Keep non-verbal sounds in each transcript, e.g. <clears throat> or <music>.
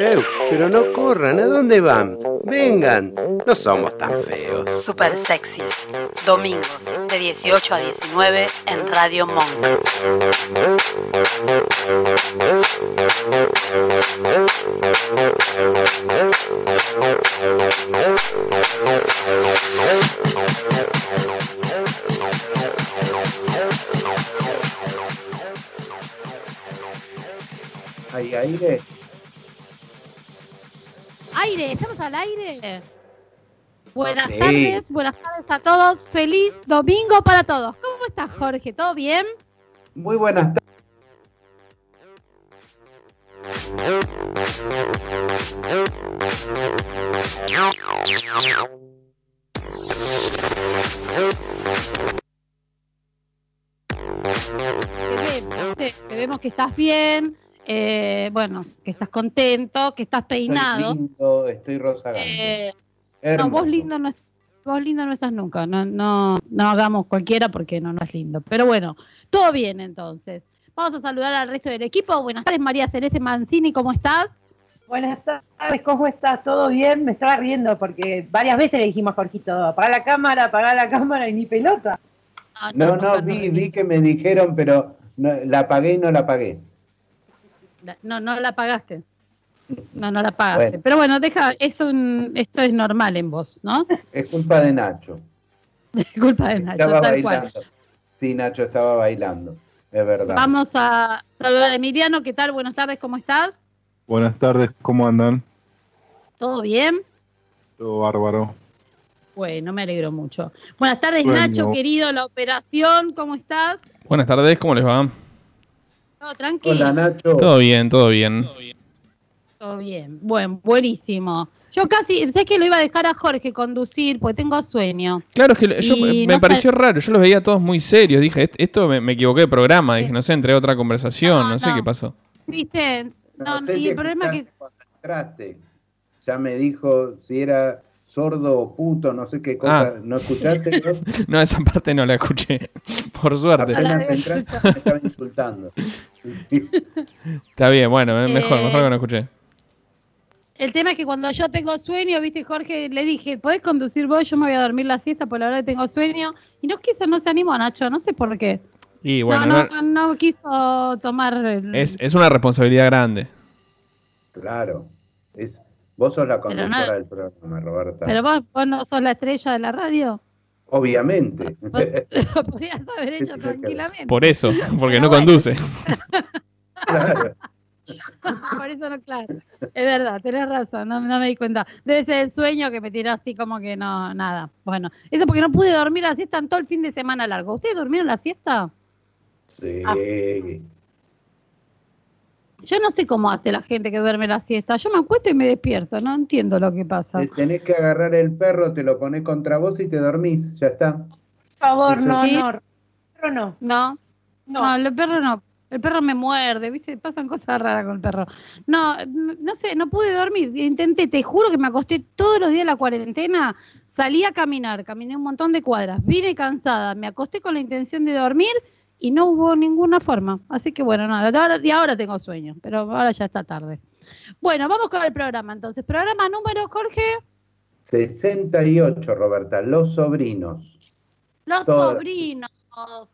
¡Eh! pero no corran, ¿a dónde van? Vengan, no somos tan feos. Super sexys. Domingos de 18 a 19 en Radio Monk. ¿Hay aire? Aire, estamos al aire. Buenas tardes, buenas tardes a todos. Feliz domingo para todos. ¿Cómo estás, Jorge? ¿Todo bien? Muy buenas tardes. Te vemos, te- te vemos que estás bien, eh, bueno, que estás contento, que estás peinado. Estoy lindo, estoy rozagante. Eh, no, vos lindo no, vos lindo no estás nunca. No, no, no hagamos cualquiera porque no, no es lindo. Pero bueno, todo bien entonces. Vamos a saludar al resto del equipo. Buenas tardes, María Celeste Mancini, ¿cómo estás? Buenas tardes, ¿cómo estás? ¿Todo bien? Me estaba riendo porque varias veces le dijimos a Jorgito, apaga la cámara, apaga la cámara y ni pelota. No, no, nunca vi, vi que me dijeron, pero no- la pagué y no la pagué. No, no la pagaste. No, no la pagaste. Bueno. Pero bueno, deja, es un, esto es normal en vos, ¿no? Es culpa de Nacho. <laughs> Culpa de Nacho, Estaba tal cual. bailando. Sí, Nacho estaba bailando. Es verdad. Vamos a saludar a Emiliano, ¿qué tal? Buenas tardes, ¿cómo estás? Buenas tardes, ¿cómo andan? ¿Todo bien? Todo bárbaro. Bueno, me alegro mucho. Buenas tardes, Bueno. Nacho, querido, la operación, ¿cómo estás? Buenas tardes, ¿cómo les va? ¿Todo tranquilo? Hola, Nacho. Todo bien, todo bien. Todo bien. Bueno, buenísimo. Yo casi, sé que lo iba a dejar a Jorge conducir, porque tengo sueño. Claro, es que yo, me no pareció sé- raro, yo los veía todos muy serios. Dije, "Est- esto me, me equivoqué de programa. Dije, no sé, entré a otra conversación, no, No, sé qué pasó. ¿Viste? No, sé y si el problema es que escuchaste cuando entraste. Ya me dijo si era sordo o puto, no sé qué cosa. Ah. ¿No escuchaste? <laughs> No, esa parte no la escuché, por suerte. Apenas entraste me estaba insultando. Sí. Está bien, bueno, mejor, Eh, mejor que no escuché. el tema es que cuando yo tengo sueño, viste, Jorge, le dije, ¿podés conducir vos? Yo me voy a dormir la siesta por la hora que tengo sueño. Y no quiso, no se animó, Nacho, no sé por qué. Y bueno, no, no- no, no quiso tomar el... es, es una responsabilidad grande. Claro. Es, vos sos la no- conductora del programa, Roberta. Pero vos, vos no sos la estrella de la radio. Obviamente. <laughs> Lo podías haber hecho <laughs> tranquilamente. Por eso, <laughs> porque Pero no bueno. conduce. claro. Por eso no, claro. Es verdad, tenés razón, no, no me di cuenta. Debe ser el sueño que me tiró así como que no, nada. Bueno, eso porque no pude dormir la siesta en todo el fin de semana largo. ¿Ustedes durmieron la siesta? Sí. Ah. Yo no sé cómo hace la gente que duerme la siesta. Yo me acuesto y me despierto, no entiendo lo que pasa. Te tenés que agarrar el perro, te lo pones contra vos y te dormís. Ya está. Por favor, no, sí. no. Pero no. No, no, No. el perro no. El perro me muerde, ¿viste? Pasan cosas raras con el perro. No, n- no sé, no pude dormir. Intenté, te juro que me acosté todos los días de la cuarentena. Salí a caminar, caminé un montón de cuadras. Vine cansada, me acosté con la intención de dormir y no hubo ninguna forma. Así que bueno, nada. Ahora, y ahora tengo sueño, pero ahora ya está tarde. Bueno, vamos con el programa entonces. Programa número, Jorge, 68, Roberta. Los sobrinos. los sobrinos.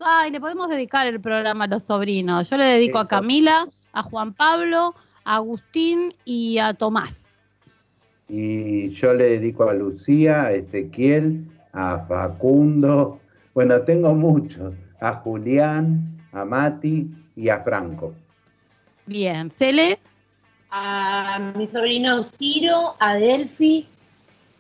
Ay, le podemos dedicar el programa a los sobrinos. Yo le dedico a. Camila, a Juan Pablo, a Agustín y a Tomás. Y yo le dedico a Lucía, a Ezequiel, a Facundo. Bueno, tengo muchos. A Julián, a Mati y a Franco. Bien, Cele, A mi sobrino Ciro, a Delphi,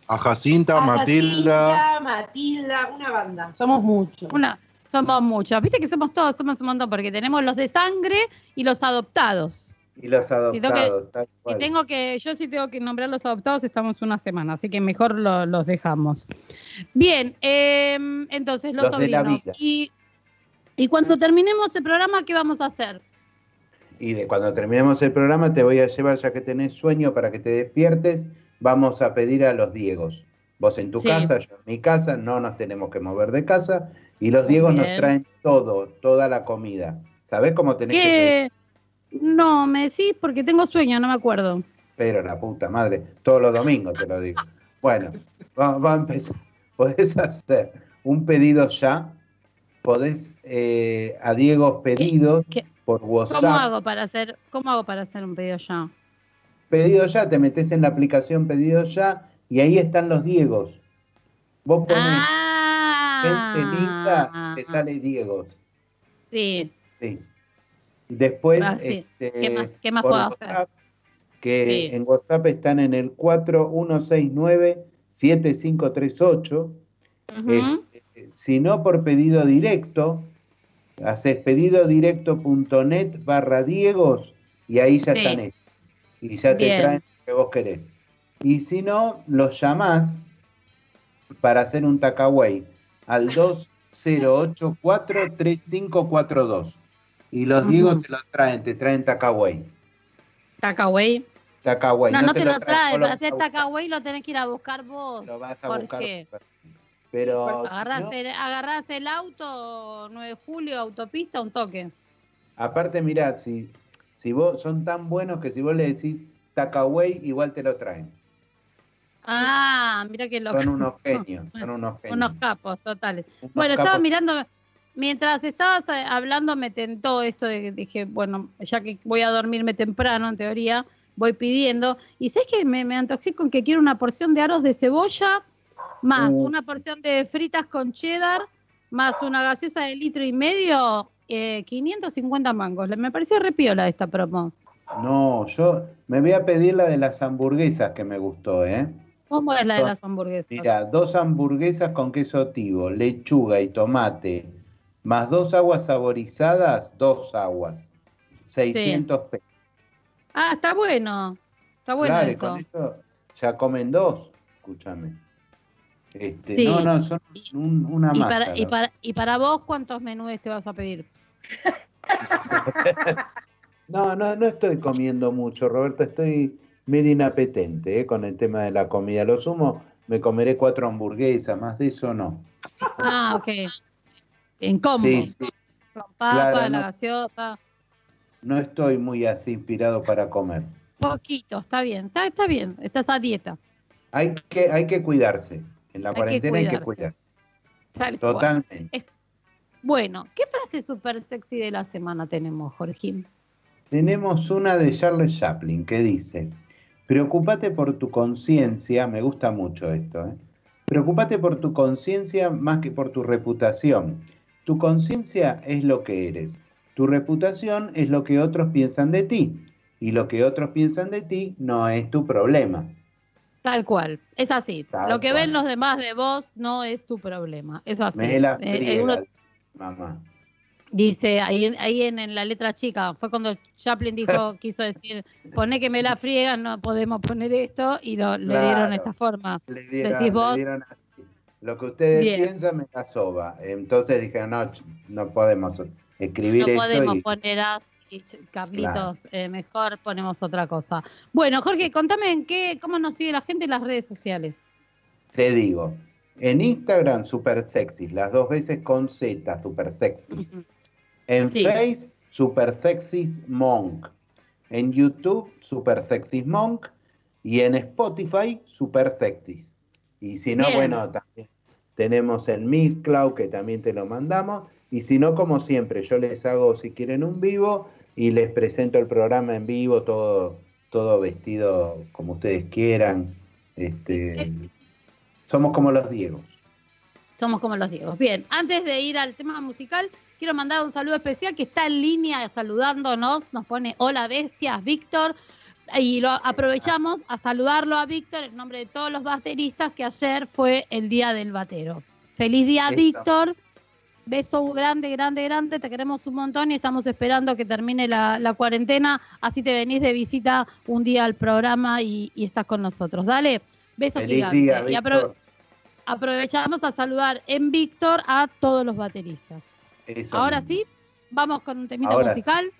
A Jacinta, a Matilda. Jacinta, Matilda, una banda. Somos muchos. una, somos muchos. Viste que somos todos, somos un montón, porque tenemos los de sangre y los adoptados. Y los tengo que- adoptados, Si tengo que, yo sí tengo que nombrar los adoptados, estamos una semana, así que mejor lo- los dejamos. Bien, eh, entonces los, Los de la sobrinos. vida. Y, y cuando terminemos el programa, ¿qué vamos a hacer? Y de cuando terminemos el programa te voy a llevar, ya que tenés sueño, para que te despiertes, vamos a pedir a los Diegos. Vos en tu Sí. casa, yo en mi casa, no nos tenemos que mover de casa y los Diegos nos traen todo, toda la comida. ¿Sabés cómo tenés que ¿Qué? No, me decís porque tengo sueño, no me acuerdo. Pero la puta madre, todos los domingos te lo digo. Bueno, va, va a empezar. <laughs> Podés hacer un pedido ya. Podés eh, a Diego pedidos qué? por WhatsApp. ¿Cómo hago para hacer, cómo hago para hacer un pedido ya? Pedido ya, te metes en la aplicación Pedido ya y ahí están los Diegos. Vos pones Ah, gente linda, te sale Diegos. Sí, Sí. Después, Ah, sí. este, ¿Qué más- qué más puedo hacer? Que Sí. en WhatsApp están en el 4169-7538. Ujú. Este, si no por pedido directo, haces pedidodirecto.net barra Diegos y ahí ya Sí. están hechos. Y ya te traen lo que vos querés. Y si no, los llamás para hacer un takeaway al 2084-3542. Y los. Diegos te lo traen, te traen takeaway. Takeaway. Takeaway. No, no te lo traen trae, para hacer takeaway lo tenés que ir a buscar vos. Lo vas a ¿Por buscar. Pero si Agarrás, no- el, agarrás el auto, 9 de julio, autopista, un toque. Aparte, mirá, si, si vos son tan buenos que si vos le decís Takaway, igual te lo traen. Ah, mira que loco. Son unos <laughs> genios, son unos genios. Unos capos totales. Unos Bueno, estaba mirando, mientras estabas eh, hablando me tentó esto de que dije, bueno, ya que voy a dormirme temprano, en teoría, voy pidiendo. Y sabes que me, me antojé con que quiero una porción de aros de cebolla, más Uh. una porción de fritas con cheddar, más una gaseosa de litro y medio, eh, 550 mangos. Me pareció repiola esta promo. No, yo me voy a pedir la de las hamburguesas que me gustó, ¿eh? ¿Cómo es la de las hamburguesas? Mira, dos hamburguesas con queso tivo, lechuga y tomate, más dos aguas saborizadas, dos aguas, 600 pesos. Ah, está bueno. Está bueno Claro, y eso. con eso ya comen dos, escúchame. Este, Sí. No, no, son un- una Y masa. para, y, para, y para vos, ¿cuántos menús te vas a pedir? <laughs> No, no, no estoy comiendo mucho, Roberto, estoy medio inapetente ¿eh? con el tema de la comida. Lo sumo, me comeré cuatro hamburguesas, más de eso no. Ah, ok. En combo. Sí, sí, Con papa, Claro, la no. gaseosa. no estoy muy así inspirado para comer. Poquito, está bien. Está, está bien. Estás a dieta. Hay que, hay que cuidarse. En la Hay que cuarentena hay que cuidar. Tal cual. Totalmente. Bueno, ¿qué frase súper sexy de la semana tenemos, Jorgín? Tenemos una de Charles Chaplin que dice, preocúpate por tu conciencia, me gusta mucho esto, ¿eh? preocúpate por tu conciencia más que por tu reputación. Tu conciencia es lo que eres, tu reputación es lo que otros piensan de ti, y lo que otros piensan de ti no es tu problema. Tal cual. Es así. Tal Lo que cual. ven los demás de vos no es tu problema. Es así. Me la Eh, eh, uno mamá. dice ahí, en- ahí en, en la letra chica, fue cuando Chaplin dijo, <laughs> quiso decir, poné que me la friegan, no podemos poner esto, y lo, le dieron esta forma. Le dieron, Decís le vos. dieron así. Lo que ustedes Bien. piensan me la soba. Entonces dijeron, no, no podemos escribir No esto podemos y poner así, Carlitos, eh, mejor ponemos otra cosa. Bueno, Jorge, contame en qué, cómo nos sigue la gente en las redes sociales. te digo. En Instagram, super sexy, las dos veces con Z, super sexy. En Sí. Face, super sexy monk. En YouTube, super sexy monk. Y en Spotify, super sexy. Y si no, Bien. bueno, también tenemos el Mixcloud, que también te lo mandamos. Y si no, como siempre, yo les hago, si quieren, un vivo y les presento el programa en vivo, todo, todo vestido como ustedes quieran. Este, somos como los Diegos. Somos como los Diegos. Bien, antes de ir al tema musical, quiero mandar un saludo especial que está en línea saludándonos. Nos pone hola bestias, Víctor. Y lo aprovechamos a saludarlo a Víctor en nombre de todos los bateristas que ayer fue el día del batero. Feliz día. Víctor. Beso grande, grande, grande. Te queremos un montón y estamos esperando que termine la, la cuarentena. Así te venís de visita un día al programa y, y estás con nosotros. Dale. Beso Feliz gigante. día, Y apro- Víctor. aprovechamos a saludar en Víctor a todos los bateristas. Eso Ahora mismo. sí, vamos con un temita Ahora musical.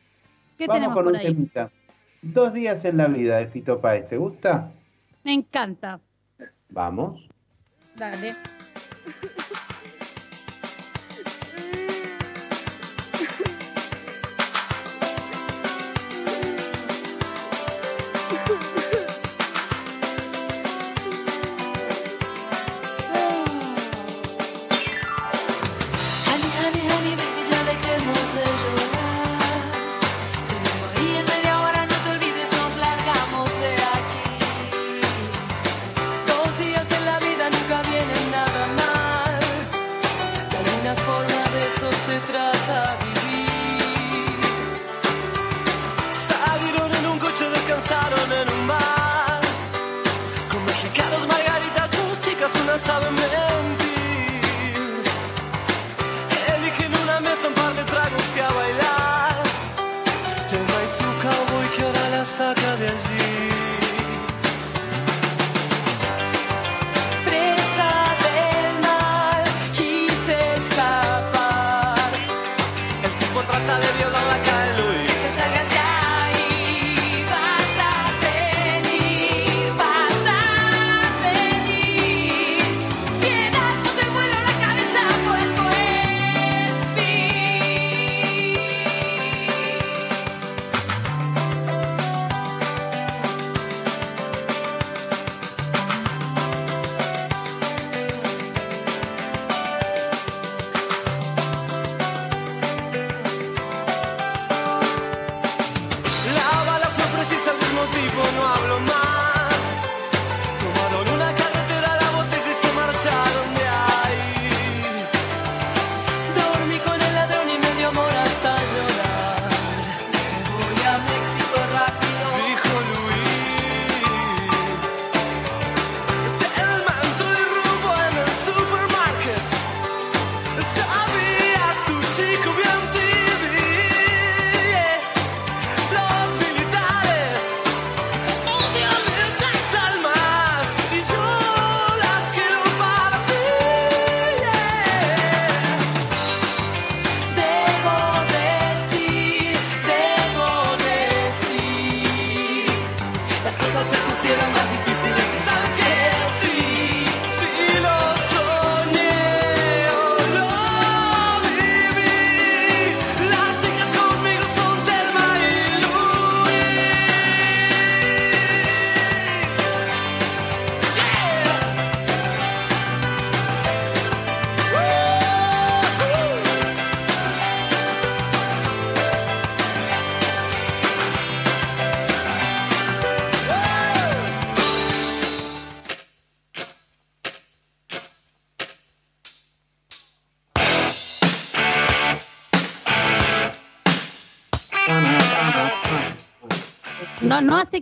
¿Qué Vamos tenemos con por un ahí? temita. Dos días en la vida de Fito Páez, ¿te gusta? Me encanta. Vamos. Dale.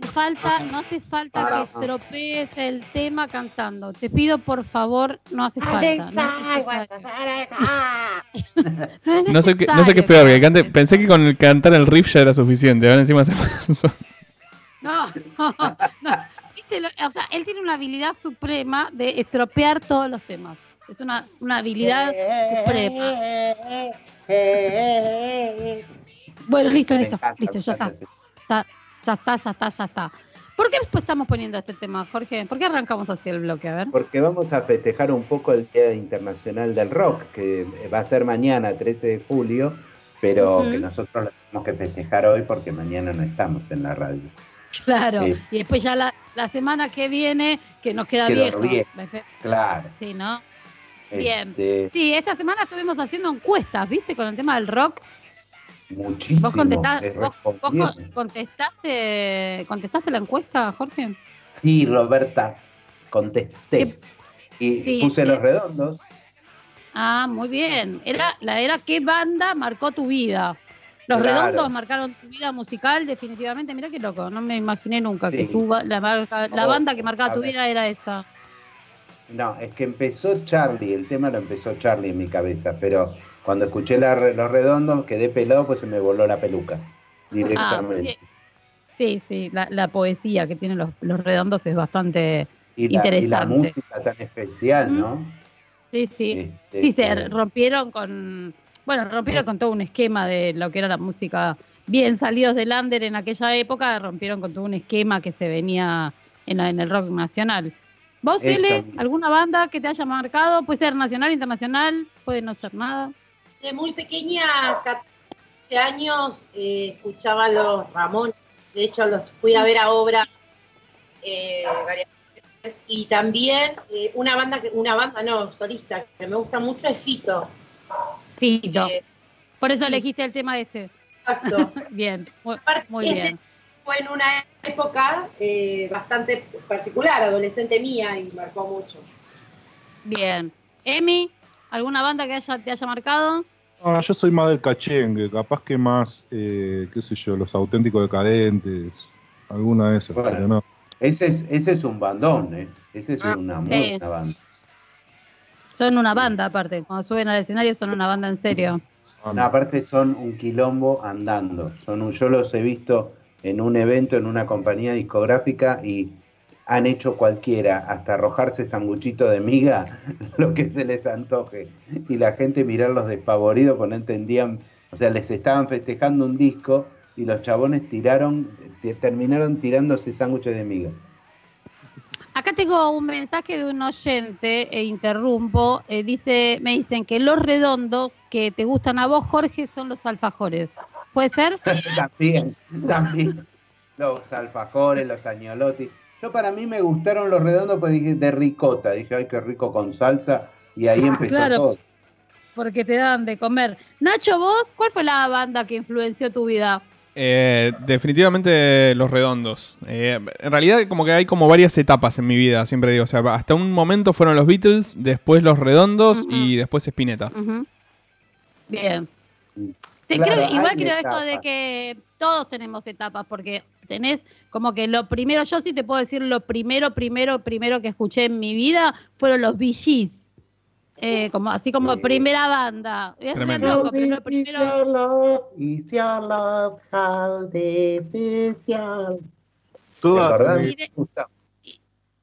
No, no hace falta, no hace falta que estropees el tema cantando. Te pido por favor, no hace falta. No, necesario. <laughs> No sé, qué, no sé qué es peor, que cante. Pensé que con el cantar el riff ya era suficiente. Ahora encima se <laughs> No, no, no. Viste, lo- o sea, él tiene una habilidad suprema de estropear todos los temas. Es una, una habilidad suprema. <laughs> Bueno, listo, listo, listo, ya está. Ya, ya está, ya está, ya está. ¿Por qué después estamos poniendo este tema, Jorge? ¿Por qué arrancamos así el bloque? A ver. Porque vamos a festejar un poco el Día Internacional del Rock, que va a ser mañana, 13 de julio, pero que nosotros lo tenemos que festejar hoy porque mañana no estamos en la radio. Claro. Y después ya la, la semana que viene, que nos queda viejo. Claro. Sí, ¿no? Bien. Este, Sí, esta semana estuvimos haciendo encuestas, ¿viste? Con el tema del rock. Muchísimo. ¿Vos, contestás- vos- contestaste, contestaste la encuesta, Jorge? Sí, Roberta, contesté. Y Sí, puse los redondos. Ah, muy bien. Era la era ¿Qué banda marcó tu vida? Los Claro. redondos marcaron tu vida musical, definitivamente. Mira qué loco, no me imaginé nunca que tu, la, marca- la Oh, banda que marcaba tu ver. vida era esa. No, es que empezó Charlie, el tema lo empezó Charlie en mi cabeza, pero cuando escuché la los redondos quedé pelado, pues se me voló la peluca directamente. Ah, Sí, sí, la, la poesía que tienen los, los redondos es bastante y, la, y la interesante. música tan especial, ¿no? Sí, sí. Este, Sí, se eh, rompieron con, bueno, rompieron con todo un esquema de lo que era la música bien salidos del under en aquella época, rompieron con todo un esquema que se venía en, la- en el rock nacional. ¿Vos, mismo. alguna banda que te haya marcado? Puede ser nacional, internacional, puede no ser nada. De muy pequeña, 14 años, eh, escuchaba a los Ramones. De hecho, los fui a ver a obra eh, varias veces. Y también eh, una banda, que una banda no, solista, que me gusta mucho es Fito. Fito. Por eso elegiste el tema este. exacto. <laughs> Bien, muy, Aparte, muy ese bien. Fue en una época bastante particular, adolescente mía, y marcó mucho. Bien. Emi, ¿alguna banda que haya, te haya marcado? No, yo soy más del cachengue, capaz que más, eh, qué sé yo, los auténticos decadentes, alguna de esas, Bueno. pero no. Ese es, ese es un bandón, ¿eh? Ese es Ah, una muy sí. buena banda. Son una banda aparte. Cuando suben al escenario son una banda en serio. Ah, No, aparte son un quilombo andando. Son un, yo los he visto en un evento, en una compañía discográfica y han hecho cualquiera, hasta arrojarse sanguchito de miga, <laughs> lo que se les antoje. Y la gente mirarlos despavoridos porque no entendían, o sea, les estaban festejando un disco y los chabones tiraron, te- terminaron tirándose sándwiches de miga. Acá tengo un mensaje de un oyente, e interrumpo. eh, dice, me dicen que los redondos que te gustan a vos, Jorge, son los alfajores. ¿Puede ser? <laughs> también, también. Los alfajores, los añolotis. Yo para mí me gustaron los redondos porque dije de ricota. Dije, ay, qué rico con salsa. Y ahí empezó Claro. todo. Porque te dan de comer. Nacho, vos, ¿cuál fue la banda que influenció tu vida? Eh, definitivamente Los Redondos. Eh, en realidad como que hay como varias etapas en mi vida, siempre digo. O sea, hasta un momento fueron los Beatles, después Los Redondos y después Spinetta. Bien. Sí, Claro, creo que igual creo esto de que todos tenemos etapas, porque tenés como que lo primero, yo sí te puedo decir lo primero, primero, primero que escuché en mi vida fueron los Gees. Eh, como, así como Sí. primera banda. Es loco, pero lo primero. Toda- ¿Te acordás? Y de-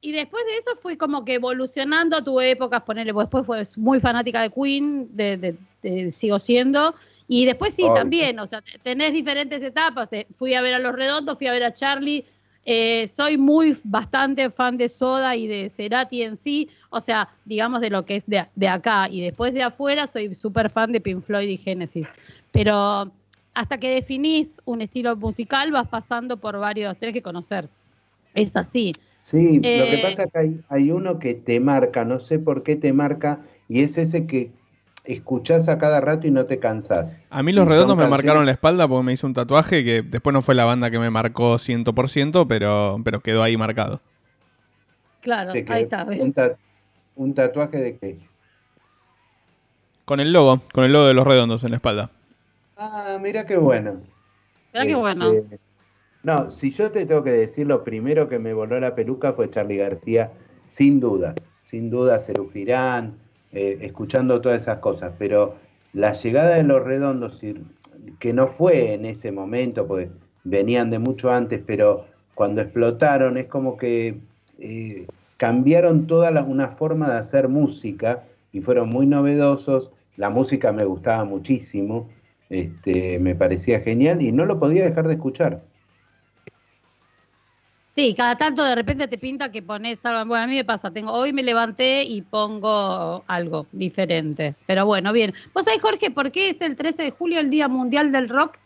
Y después de eso fue como que evolucionando a tu época, ponerle, después fue muy fanática de Queen, de, de- de- sigo siendo. Y después sí, también, o sea, te- tenés diferentes etapas. eh, Fui a ver a Los Redondos, fui a ver a Charlie. eh, soy muy bastante fan de Soda y de Cerati en sí, o sea, digamos de lo que es de, de acá. Y después de afuera soy súper fan de Pink Floyd y Genesis. Pero hasta que definís un estilo musical vas pasando por varios, tenés que conocer. Es así. Sí, lo Eh, que pasa es que hay, hay uno que te marca, no sé por qué te marca, y es ese que escuchás a cada rato y no te cansás. A mí Los Y Redondos me canciones- marcaron la espalda porque me hizo un tatuaje que después no fue la banda que me marcó 100%, pero, pero quedó ahí marcado. Claro, ahí está. Un, ta- un tatuaje de qué? Con el logo, con el logo de Los Redondos en la espalda. Ah, mira qué bueno. Mirá qué Este, bueno. No, si yo te tengo que decir, lo primero que me voló la peluca fue Charlie García, sin dudas, sin dudas, Serú Girán, eh, escuchando todas esas cosas, pero la llegada de los redondos, que no fue en ese momento, porque venían de mucho antes, pero cuando explotaron es como que eh, cambiaron toda la- una forma de hacer música y fueron muy novedosos, la música me gustaba muchísimo, este, me parecía genial y no lo podía dejar de escuchar. Sí, cada tanto de repente te pinta que pones algo. Bueno, a mí me pasa, tengo, hoy me levanté y pongo algo diferente. Pero bueno, bien. ¿Vos sabés, Jorge, por qué es el 13 de julio el Día Mundial del Rock?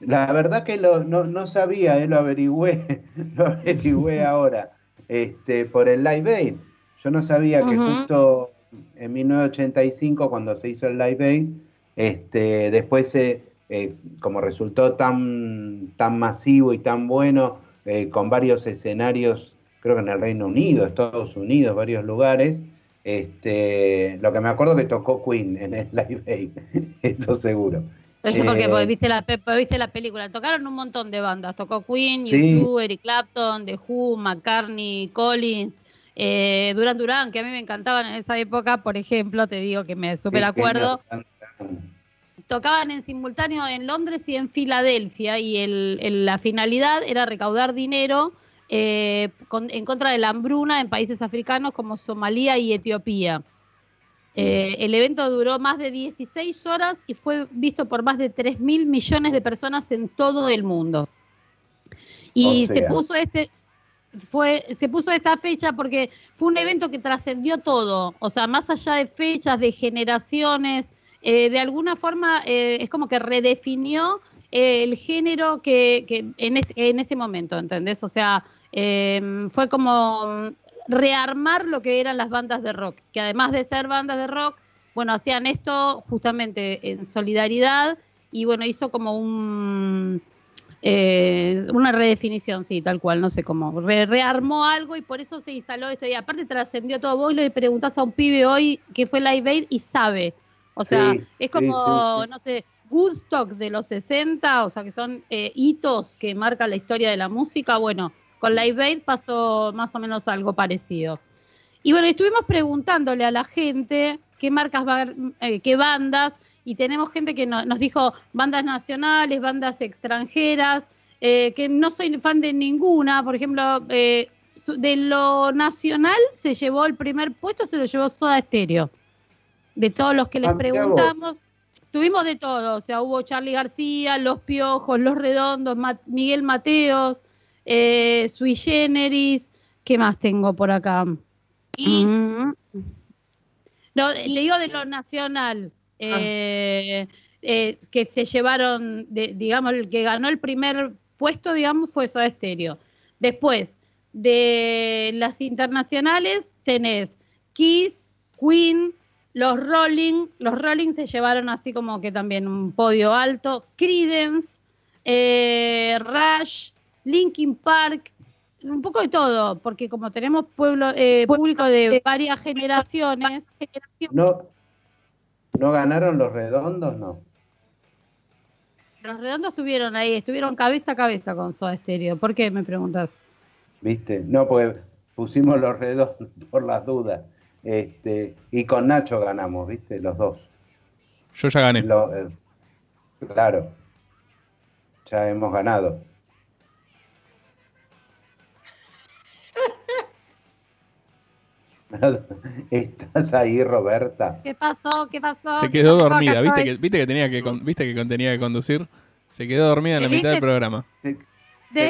La verdad que lo, no, no sabía, eh, lo averigüé, <laughs> lo averigüé <laughs> ahora, este, por el Live Aid. Yo no sabía que justo en 1985, cuando se hizo el Live Aid, este, después, se, eh, como resultó tan, tan masivo y tan bueno, eh, con varios escenarios, creo que en el Reino Unido, Estados Unidos, varios lugares, este, lo que me acuerdo que tocó Queen en el Live Aid, <laughs> eso seguro. Eso porque, Eh, porque viste, la, viste la película. Tocaron un montón de bandas. Tocó Queen, Sí. U2, Eric Clapton, The Who, McCartney, Collins, eh, Duran Duran, que a mí me encantaban en esa época, por ejemplo, te digo que me super acuerdo. Tocaban en simultáneo en Londres y en Filadelfia y el, el- la finalidad era recaudar dinero eh, con- en contra de la hambruna en países africanos como Somalia y Etiopía. Eh, el evento duró más de 16 horas y fue visto por más de 3 mil millones de personas en todo el mundo. Y O se puso este, fue, se puso esta fecha porque fue un evento que trascendió todo, o sea, más allá de fechas, de generaciones, eh, de alguna forma eh, es como que redefinió el género que, en, en ese momento, ¿entendés? O sea, eh, fue como rearmar lo que eran las bandas de rock, que además de ser bandas de rock, bueno, hacían esto justamente en solidaridad y bueno, hizo como un eh, una redefinición, sí, tal cual, no sé cómo. Re- rearmó algo y por eso se instaló este día. Aparte trascendió todo. Vos le preguntás a un pibe hoy que fue Live Aid y sabe. O sea, Sí, es como, sí, sí, sí. no sé, Woodstock de los 60, o sea, que son eh, hitos que marcan la historia de la música. Bueno, con Live Aid pasó más o menos algo parecido. Y bueno, estuvimos preguntándole a la gente qué marcas, eh, qué bandas, y tenemos gente que no- nos dijo bandas nacionales, bandas extranjeras, eh, que no soy fan de ninguna. Por ejemplo, de lo nacional se llevó el primer puesto, se lo llevó Soda Stereo. De todos los que les Ah, preguntamos, tuvimos de todo. O sea, hubo Charlie García, Los Piojos, Los Redondos, Miguel Mateos, eh, Sui Generis. ¿Qué más tengo por acá? Mm. No, le digo de lo nacional, eh, eh, que se llevaron, de- digamos, el que ganó el primer puesto, digamos, fue Soda Stereo. Después, de las internacionales, tenés Kiss, Queen, los Rolling, los Rolling se llevaron así como que también un podio alto, Creedence, eh, Rush, Linkin Park, un poco de todo, porque como tenemos pueblo, eh, público de varias generaciones, ¿No, ¿No ganaron los redondos? No. los redondos estuvieron ahí, estuvieron cabeza a cabeza con Soda Stereo. ¿Por qué me preguntas? ¿Viste? No, porque pusimos los redondos <laughs> por las dudas. Este, y con Nacho ganamos, ¿viste? Los dos. Yo ya gané. Lo- eh, claro. Ya hemos ganado. <laughs> ¿Estás ahí, Roberta? ¿Qué pasó? ¿Qué pasó? Se ¿Qué quedó dormida, ¿viste que, viste que tenía que con- viste que tenía que conducir? Se quedó dormida en la mitad del programa. Se,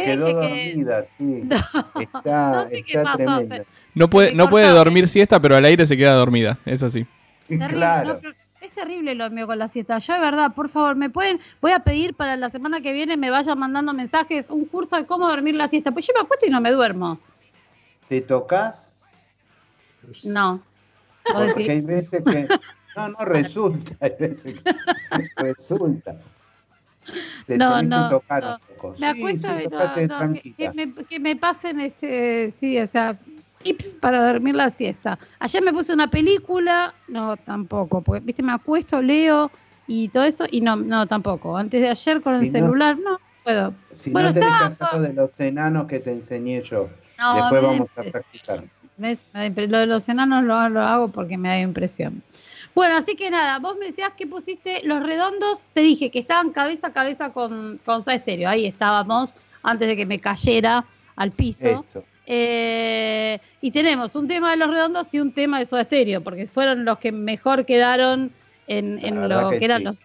quedó que- dormida, sí. <laughs> No, Está, no sé qué pasó, tremenda. No puede, no puede dormir siesta, pero al aire se queda dormida. Es así. Terrible, Claro. no, pero es terrible lo mío con la siesta. Yo de verdad, por favor, me pueden, voy a pedir para la semana que viene me vayan mandando mensajes, un curso de cómo dormir la siesta. Pues yo me acuesto y no me duermo. ¿Te tocas? No. Vos Porque decís, hay veces que. No, no resulta. Hay veces que resulta. Te No, no, que tocar no. un poco. me acuesto sí, no, no, que me, que me pasen este, sí, o sea, tips para dormir la siesta. Ayer me puse una película, no, tampoco, porque, viste, me acuesto, leo y todo eso, y no, no, tampoco. Antes de ayer con el Si celular, no puedo. Si Bueno, no hacer lo de los enanos que te enseñé yo. No, Después me- vamos a practicar. Lo de los enanos lo, lo hago porque me da impresión. Bueno, así que nada, vos me decías que pusiste los redondos, te dije que estaban cabeza a cabeza con, con Soda Stereo. Ahí estábamos, antes de que me cayera al piso. Eso. Eh, y tenemos un tema de los redondos y un tema de Soda Stereo, porque fueron los que mejor quedaron en, lo que que, eran sí. los.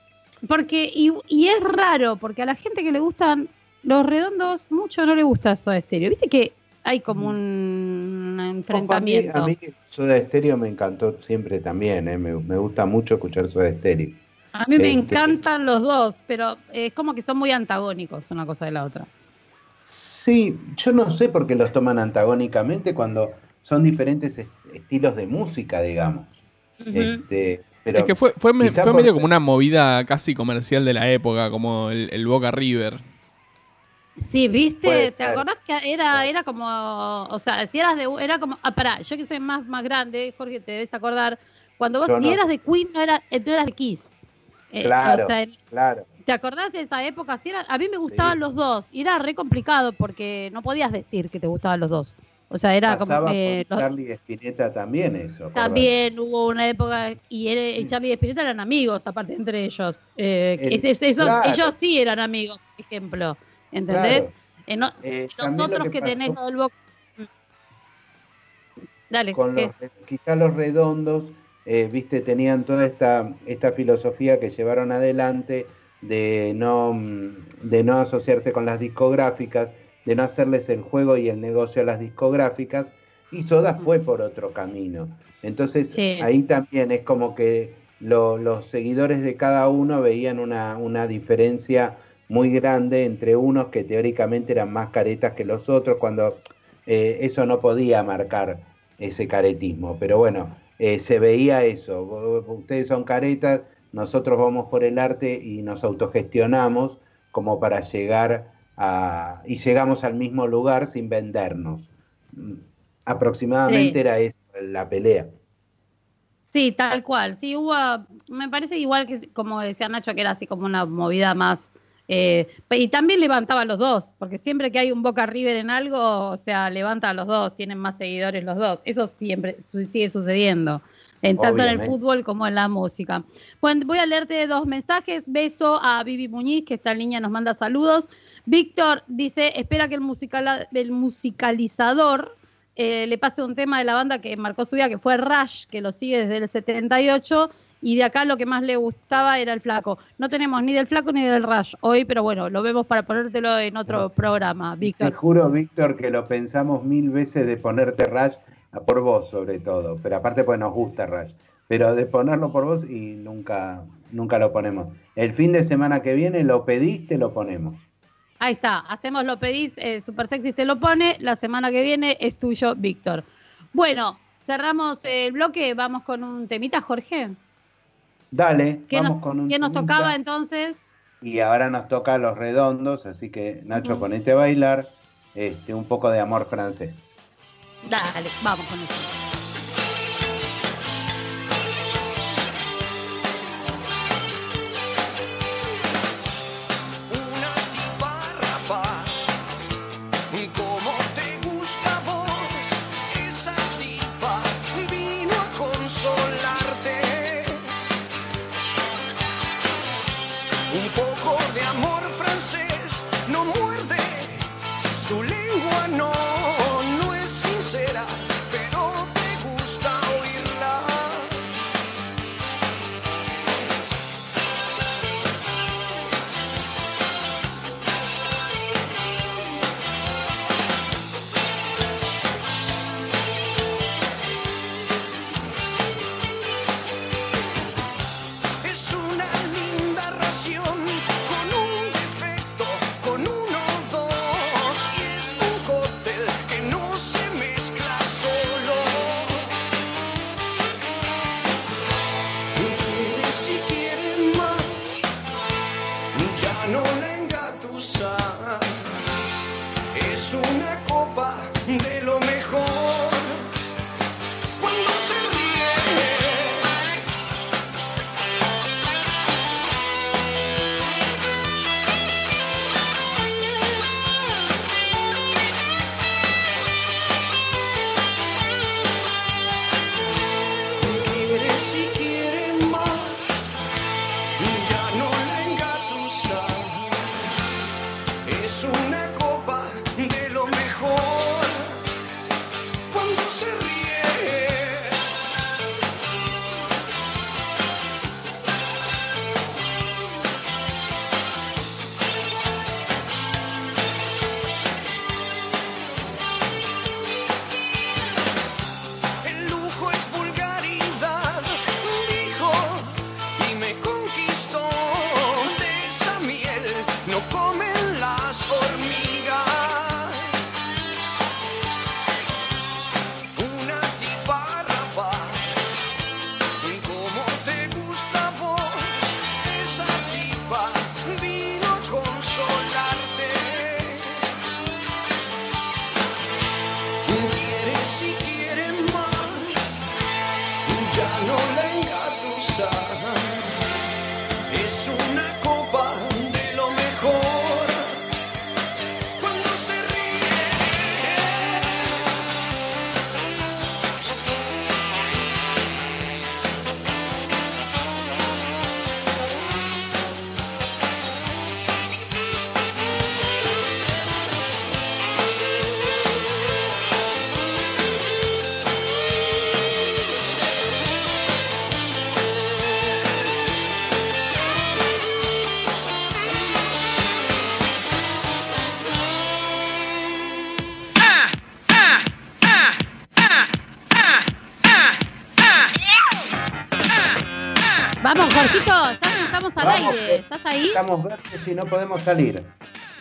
Porque, y, y es raro, porque a la gente que le gustan los redondos, mucho no le gusta Soda Stereo. Viste que hay como un enfrentamiento. A mí, a mí Soda Stereo me encantó siempre también. ¿eh? Me, me gusta mucho escuchar Soda Stereo. A mí me Este- encantan los dos, pero es como que son muy antagónicos una cosa de la otra. Sí, yo no sé por qué los toman antagónicamente cuando son diferentes est- estilos de música, digamos. Este, pero es que fue, fue, me- fue por- medio como una movida casi comercial de la época, como el, el Boca River. Sí, viste, ¿te acordás que era, era como, o sea, si eras de, era como, ah, pará, yo que soy más, más grande, Jorge, te debes acordar, cuando vos Yo si no. eras de Queen, no, era, eh, no eras de Kiss. Eh, Claro. o sea, Claro. ¿Te acordás de esa época? Si era, a mí me gustaban Sí. los dos, y era re complicado porque no podías decir que te gustaban los dos. O sea, era Pasaba como que los- Charlie Spinetta también eso. También hubo una época y él, y Charlie y Spinetta eran amigos, aparte entre ellos. Eh, El- es- es- esos- claro. Ellos sí eran amigos, por ejemplo. ¿Entendés? Claro. Eh, no- Eh, los también lo otros que, pasó tenés lo del Boca- Dale, con los, quizá los redondos, eh, viste, tenían toda esta, esta filosofía que llevaron adelante de no, de no asociarse con las discográficas de no hacerles el juego y el negocio a las discográficas, y Soda fue por otro camino. Entonces Sí. ahí también es como que lo- los seguidores de cada uno veían una, una diferencia muy grande entre unos que teóricamente eran más caretas que los otros, cuando eh, eso no podía marcar ese caretismo. Pero bueno, eh, se veía eso. Ustedes son caretas, nosotros vamos por el arte y nos autogestionamos como para llegar a... y llegamos al mismo lugar sin vendernos. Mm, Aproximadamente Sí. era eso, la pelea. Sí, tal cual. Sí, hubo, me parece igual que como decía Nacho, que era así como una movida más. eh, y también levantaba a los dos, porque siempre que hay un Boca River en algo, o sea, levanta a los dos, tienen más seguidores los dos. Eso siempre sigue sucediendo, en, tanto en el fútbol como en la música. Bueno, voy a leerte dos mensajes. Beso a Vivi Muñiz, que esta niña nos manda saludos. Víctor dice, espera que el, musical, el musicalizador eh, le pase un tema de la banda que marcó su vida, que fue Rush, que lo sigue desde el 78, y de acá lo que más le gustaba era el flaco. No tenemos ni del flaco ni del Rush hoy, pero bueno, lo vemos para ponértelo en otro No. programa, Te Víctor. juro, Víctor, que lo pensamos mil veces de ponerte Rush, por vos sobre todo, pero aparte pues nos gusta Rush, pero de ponerlo por vos y nunca, nunca lo ponemos. El fin de semana que viene lo pediste, lo ponemos. Ahí está, hacemos lo pedís, eh, Super Sexy te lo pone, la semana que viene es tuyo, Víctor. Bueno, cerramos el bloque, vamos con un temita, Jorge. Dale, ¿Qué, vamos nos, con un qué nos temita. tocaba entonces? Y ahora nos toca los redondos, así que Nacho, Ujú. ponete a bailar este, un poco de amor francés. Dale, vamos con eso. Y no podemos salir.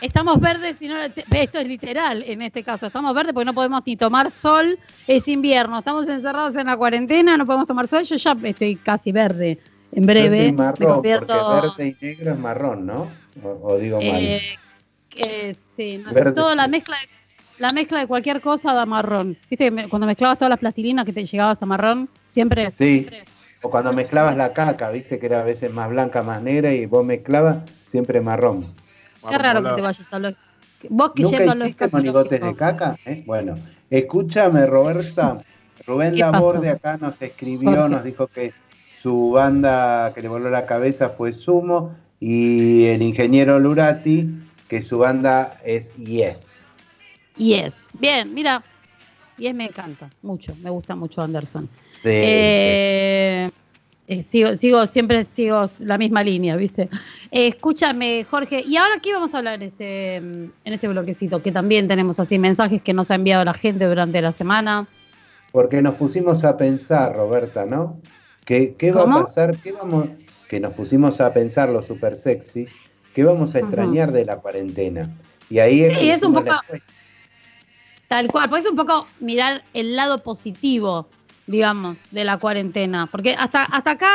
Estamos verdes y no. Esto es literal en este caso. Estamos verdes porque no podemos ni tomar sol. Es invierno. Estamos encerrados en la cuarentena, no podemos tomar sol. Yo ya estoy casi verde. En breve. me marrón, convierto. porque verde y negro es marrón, ¿no? O, o digo mal. Eh, eh, sí, no, toda la mezcla, de, la mezcla de cualquier cosa da marrón. ¿Viste que me- cuando mezclabas todas las plastilinas que te llegabas a marrón? Siempre. Sí. O cuando mezclabas la caca, viste que era a veces más blanca, más negra y vos mezclabas siempre marrón. Qué raro que te vayas a lo. Vos que ¿Nunca hiciste monigotes de caca? ¿Eh? Bueno, escúchame, Roberta. Rubén ¿Qué Laborde acá nos escribió, nos dijo que su banda que le voló la cabeza fue Sumo y el ingeniero Lurati que su banda es Yes. Yes. Bien, mira. Yes me encanta. Mucho. Me gusta mucho Anderson. Sí, Eh, eh, sigo, sigo, siempre sigo la misma línea, ¿viste? Eh, escúchame, Jorge, y ahora qué vamos a hablar en este, en este bloquecito, que también tenemos así mensajes que nos ha enviado la gente durante la semana. Porque nos pusimos a pensar, Roberta, ¿no? ¿Qué, qué va ¿Cómo? a pasar? ¿Qué vamos? Que nos pusimos a pensar los super sexys. ¿Qué vamos a extrañar de la cuarentena? Y ahí es, Sí, es un poco-. Tal cual, pues es un poco mirar el lado positivo, digamos, de la cuarentena. Porque hasta, hasta acá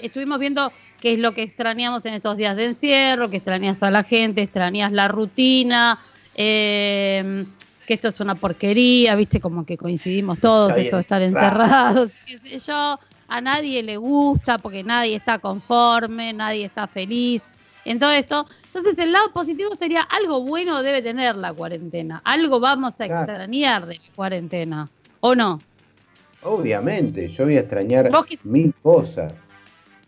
estuvimos viendo qué es lo que extrañamos en estos días de encierro, que extrañas a la gente, extrañas la rutina, eh, que esto es una porquería, viste, como que coincidimos todos, Está eso de estar encerrados, <laughs> qué sé yo, a nadie le gusta porque nadie está conforme, nadie está feliz en todo esto. Entonces el lado positivo sería algo bueno debe tener la cuarentena, algo vamos a Claro. extrañar de la cuarentena, ¿o no? Obviamente, yo voy a extrañar que- mil cosas.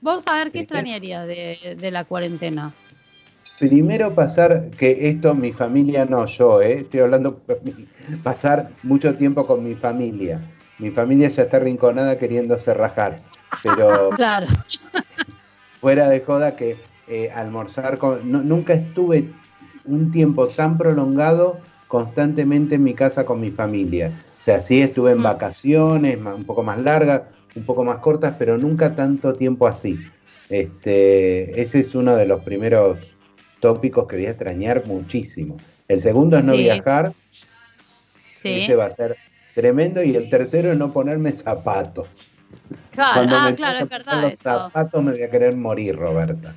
Vos a ver qué extrañaría de, de la cuarentena. Primero pasar, que esto mi familia no, yo, ¿eh? estoy hablando, <laughs> pasar mucho tiempo con mi familia. Mi familia ya está rinconada queriéndose rajar, pero <laughs> Claro, fuera de joda que eh, almorzar con... no- nunca estuve un tiempo tan prolongado constantemente en mi casa con mi familia. O sea, sí estuve en Mm. vacaciones, un poco más largas, un poco más cortas, pero nunca tanto tiempo así. Este, ese es uno de los primeros tópicos que voy a extrañar muchísimo. El segundo es no Sí. viajar, sí. ese va a ser tremendo, y el tercero es no ponerme zapatos. Claro, Cuando ah, me claro, es verdad los eso. zapatos me voy a querer morir, Roberta.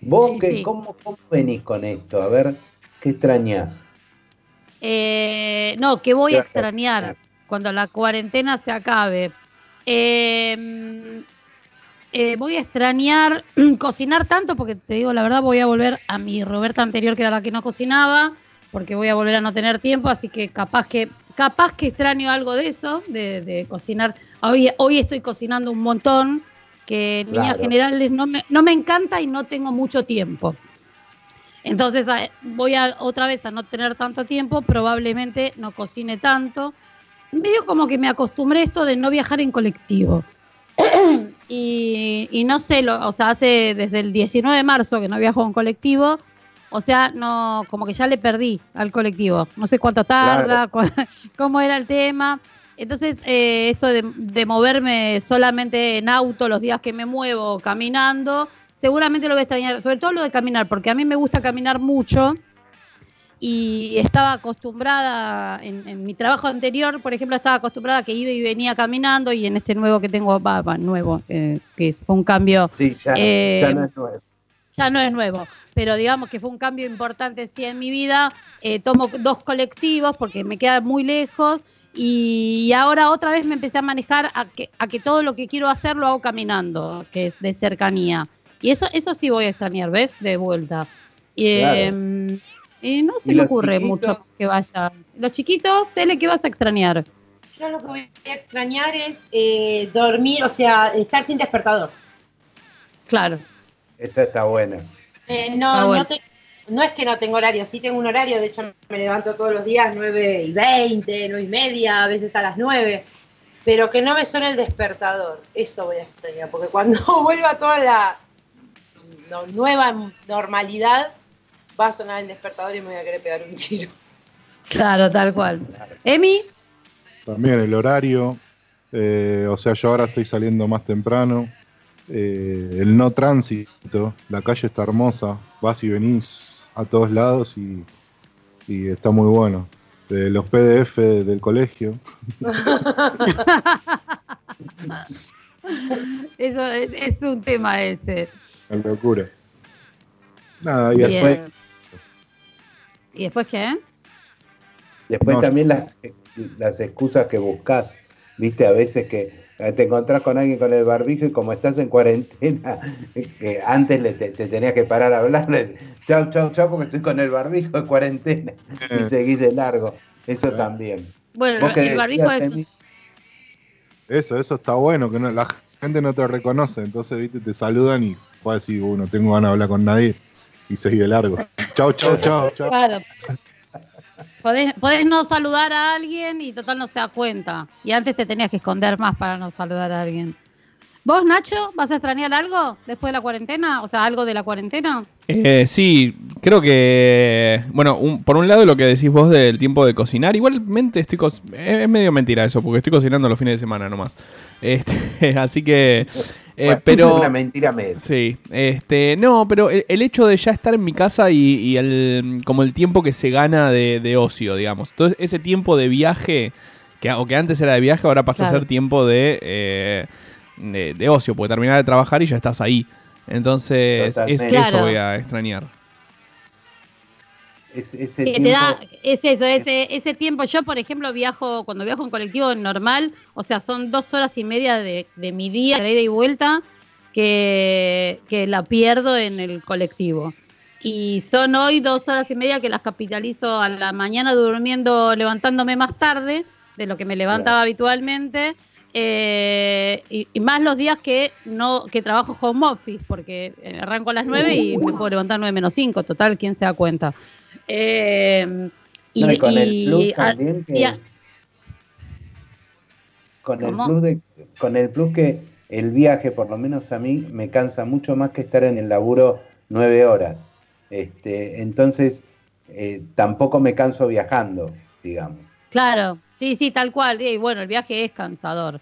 ¿Vos Sí, qué. Cómo, cómo venís con esto? A ver, ¿qué extrañás? Eh, no, que voy ¿Qué a extrañar? Cuando la cuarentena se acabe. Eh, eh, voy a extrañar <clears throat> cocinar tanto porque te digo la verdad voy a volver a mi Roberta anterior que era la que no cocinaba porque voy a volver a no tener tiempo así que capaz que capaz que extraño algo de eso de, de cocinar hoy hoy estoy cocinando un montón que en líneas Claro. generales no me, no me encanta y no tengo mucho tiempo entonces voy a otra vez a no tener tanto tiempo, probablemente no cocine tanto. Medio como que me acostumbré a esto de no viajar en colectivo. <clears throat> y, y no sé, lo, o sea, hace desde el 19 de marzo que no viajo en colectivo, o sea, no, como que ya le perdí al colectivo. No sé cuánto tarda, cu- <laughs> cómo era el tema. Entonces, eh, esto de, de moverme solamente en auto los días que me muevo, caminando, seguramente lo voy a extrañar, sobre todo lo de caminar, porque a mí me gusta caminar mucho y estaba acostumbrada, en, en mi trabajo anterior, por ejemplo, estaba acostumbrada a que iba y venía caminando y en este nuevo que tengo, va, va, nuevo, eh, que fue un cambio, Sí, ya, Eh, ya no es nuevo. ya no es nuevo, pero digamos que fue un cambio importante sí en mi vida, eh, tomo dos colectivos porque me queda muy lejos y ahora otra vez me empecé a manejar a que, a que todo lo que quiero hacer lo hago caminando, que es de cercanía. Y eso, eso sí voy a extrañar, ¿ves? De vuelta. Claro. Eh, y no se ¿Y me ocurre chiquitos? mucho que vaya. Los chiquitos, Tele, ¿qué vas a extrañar? Yo lo que voy a extrañar es eh, dormir, o sea, estar sin despertador. Claro. Esa está buena. Eh, no, bueno. no, te- no es que no tengo horario, sí tengo un horario, de hecho me levanto todos los días 9 y 20, 9 y media, a veces a las 9, pero que no me suene el despertador, eso voy a extrañar, porque cuando <laughs> vuelva toda la no- nueva normalidad, va a sonar el despertador y me voy a querer pegar un tiro. <laughs> Claro, tal cual. Emi, También el horario. eh, o sea, yo ahora estoy saliendo más temprano. eh, el no tránsito, la calle está hermosa, vas y venís a todos lados y, y está muy bueno. De los PDF del colegio, <laughs> Eso es, es un tema ese. una locura. Nada, y Bien. después, ¿Y después qué? Después No, también las, las excusas que buscas, viste, a veces que eh, te encontrás con alguien con el barbijo y como estás en cuarentena, <laughs> que antes le te, te tenías que parar a hablarle, chau, chau, chau, porque estoy con el barbijo en cuarentena y seguís de largo. Eso también. Bueno, el barbijo es... Eso, eso está bueno, que no- la gente no te reconoce, entonces viste, te saludan y puedes decir, "Uh, no tengo ganas de hablar con nadie y seguís de largo. Chau, chau, chau, chau. Claro. Podés, podés no saludar a alguien y total no se da cuenta. Y antes te tenías que esconder más para no saludar a alguien. ¿Vos, Nacho, vas a extrañar algo después de la cuarentena? O sea, algo de la cuarentena. Eh, sí, creo que. Bueno, un- por un lado lo que decís vos del tiempo de cocinar. Igualmente estoy. co- Es es medio mentira eso, porque estoy cocinando los fines de semana nomás. Este, <laughs> así que. Eh, bueno, pero. Es una mentira media. Sí, este, no, pero el, el hecho de ya estar en mi casa y, y el, como el tiempo que se gana de, de ocio, digamos. Entonces, ese tiempo de viaje, que, o que antes era de viaje, ahora pasa a ser tiempo de, eh, de, de ocio, porque terminar de trabajar y ya estás ahí. Entonces, es, eso Claro. voy a extrañar. Es- ese Que te tiempo- da, es eso, ese, ese tiempo. Yo, por ejemplo, viajo, cuando viajo en colectivo normal, o sea, son dos horas y media de, de mi día, de ida y vuelta, que, que la pierdo en el colectivo. Y son hoy dos horas y media que las capitalizo a la mañana durmiendo, levantándome más tarde de lo que me levantaba habitualmente. eh, y, y más los días que no que trabajo home office, porque arranco a las 9 y me puedo levantar 9 menos 5, total, ¿quién se da cuenta? Eh, y, No, y con el plus también que- a- con el plus de con el plus que el viaje por lo menos a mí me cansa mucho más que estar en el laburo nueve horas este entonces eh, tampoco me canso viajando digamos Claro, sí, sí, tal cual. Y bueno, el viaje es cansador.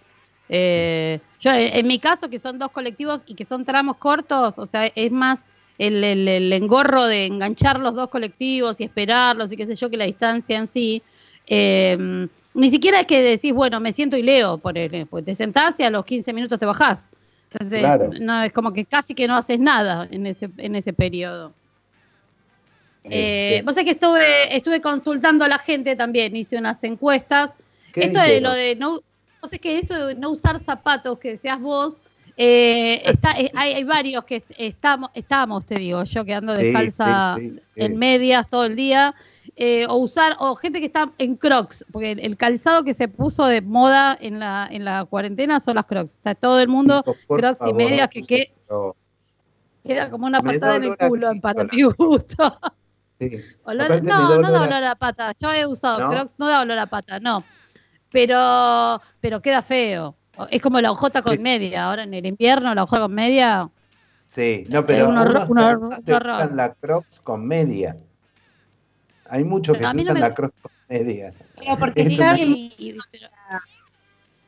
Eh, yo, en mi caso, que son dos colectivos y que son tramos cortos, o sea, es más el, el- el engorro de enganchar los dos colectivos y esperarlos y qué sé yo, que la distancia en sí. eh, ni siquiera es que decís, bueno, me siento y leo, por el, pues te sentás y a los 15 minutos te bajás. Entonces, Claro. no, es como que casi que no haces nada en ese, en ese periodo. Eh, Este, vos sabés que estuve, estuve consultando a la gente también, hice unas encuestas. ¿qué Esto de dijeron? lo de no, vos sabés que esto de no usar zapatos, que seas vos, eh, está, eh, hay, hay varios que est- estamos, estamos, te digo, yo que ando Sí, descalza sí, sí, sí. en medias todo el día, eh, o usar, o gente que está en crocs, porque el, el calzado que se puso de moda en la, en la cuarentena son las crocs. Está todo el mundo por crocs y medias que, que queda como una patada en el culo Cristo, para mi gusto. <laughs> Olor- no, no da olor a- olor a pata. Yo he usado ¿No? Crocs, no da olor a pata, no. Pero, pero queda feo. Es como la hojota con media. Ahora en el invierno, la hojota con media. Sí, no, pero un horror- un horror- te horror. usan la Crocs con media. Hay muchos que A se mí no usan me la Crocs con media. Pero porque me- de- Y- y- pero-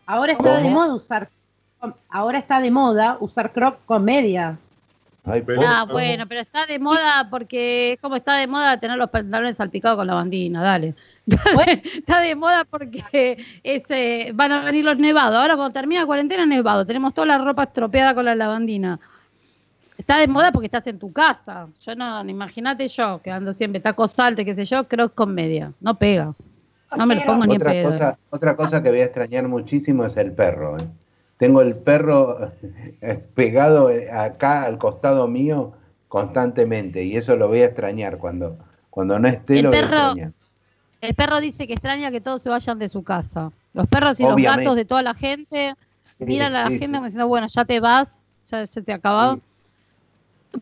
ahora está de ¿Cómo? moda usar ahora está de moda usar croc con medias. Ay, Pero- por ah, bueno, pero está de moda porque es como está de moda tener los pantalones salpicados con la bandina, dale. <laughs> está de moda porque es, eh, van a venir los nevados. Ahora cuando termina la cuarentena, nevado. Tenemos toda la ropa estropeada con la lavandina. Está de moda porque estás en tu casa. Yo no, imagínate yo, que ando siempre taco salte, qué sé yo, creo con media. No pega. No me lo pongo ni en pedo. cosa, otra cosa que voy a extrañar muchísimo es el perro. ¿eh? Tengo el perro eh, pegado eh, acá al costado mío constantemente y eso lo voy a extrañar cuando, cuando no esté El lo voy a perro- extrañar. El perro dice que extraña que todos se vayan de su casa. Los perros y los gatos de toda la gente Sí, miran a la sí, gente sí. como diciendo, bueno, ya te vas, ya se te acabó.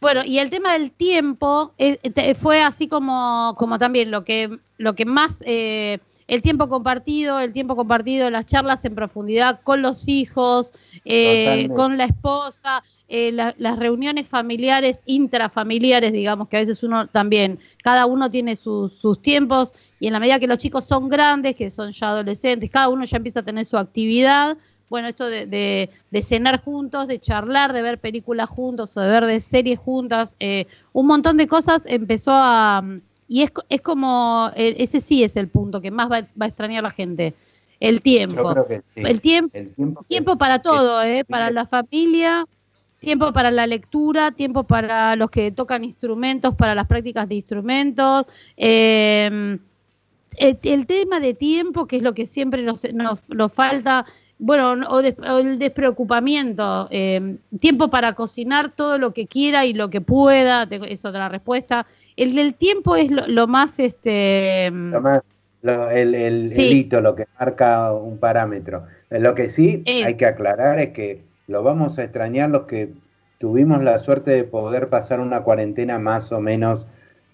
Bueno, y el tema del tiempo eh, te- fue así como, como también lo que, lo que más, eh, el tiempo compartido, el tiempo compartido, las charlas en profundidad con los hijos, eh, con la esposa, eh, la- las reuniones familiares, intrafamiliares, digamos, que a veces uno también, cada uno tiene sus, sus tiempos y en la medida que los chicos son grandes, que son ya adolescentes, cada uno ya empieza a tener su actividad, bueno, esto de, de- de cenar juntos, de charlar, de ver películas juntos o de ver de series juntas, eh, un montón de cosas empezó a... Y es, es como, eh, ese sí es el punto que más va, va a extrañar la gente, el Yo tiempo. creo que sí. El tiempo El tiempo, que- para todo, ¿eh? para la familia, tiempo para la lectura, tiempo para los que tocan instrumentos, para las prácticas de instrumentos. eh, el, el tema de tiempo, que es lo que siempre nos, nos, nos falta, bueno, no- o, des- o el despreocupamiento, eh, tiempo para cocinar todo lo que quiera y lo que pueda, es otra respuesta. El del tiempo es lo, lo más, este, lo más- lo- el, el- Sí. el hito, lo que marca un parámetro. Eh, Lo que sí Eh. hay que aclarar es que lo vamos a extrañar los que tuvimos la suerte de poder pasar una cuarentena más o menos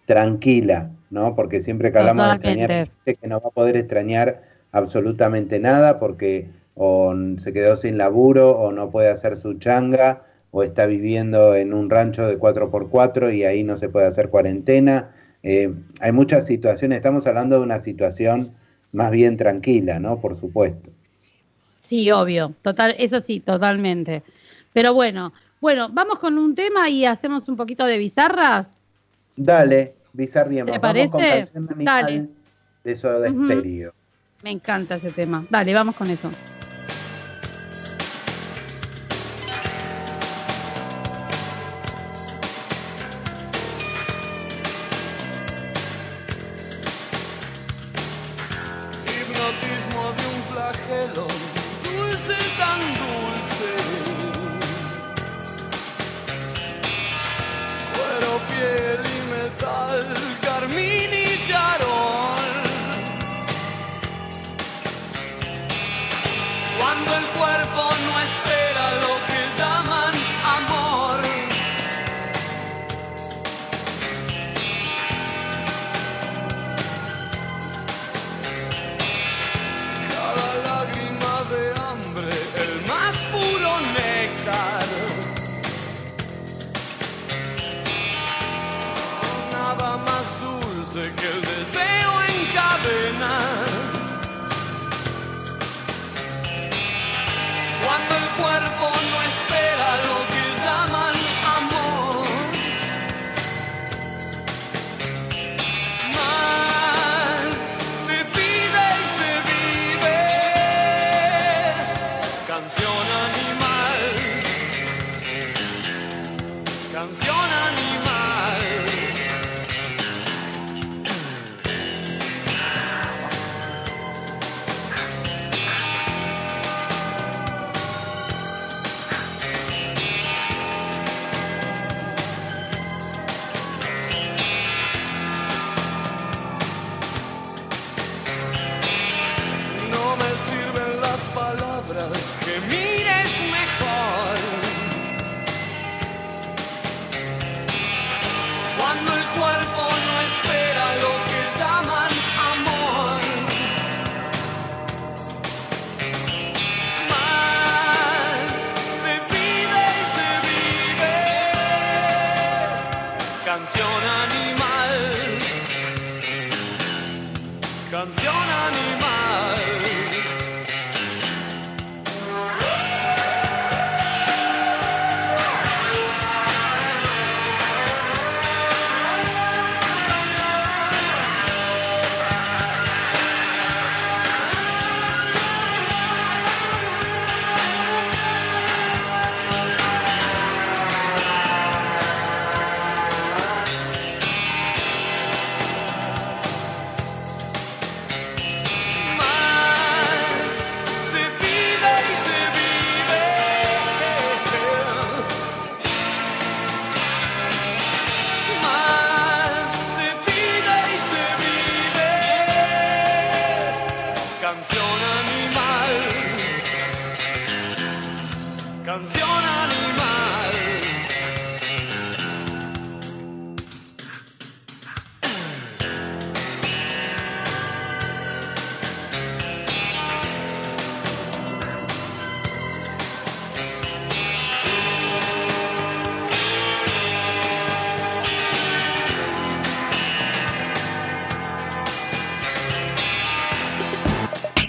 tranquila, ¿no? Porque siempre que hablamos de extrañar, gente que no va a poder extrañar absolutamente nada porque o se quedó sin laburo o no puede hacer su changa o está viviendo en un rancho de 4x4 y ahí no se puede hacer cuarentena. Eh, hay muchas situaciones, estamos hablando de una situación más bien tranquila, ¿no? Por supuesto. Sí, obvio, total, eso sí, totalmente. Pero bueno, bueno, vamos con un tema y hacemos un poquito de bizarras. Dale, bizarriemos. ¿Te Vamos con parece? canción animal Dale. de Soda Ujú. Stereo. Me encanta ese tema. Dale, vamos con eso.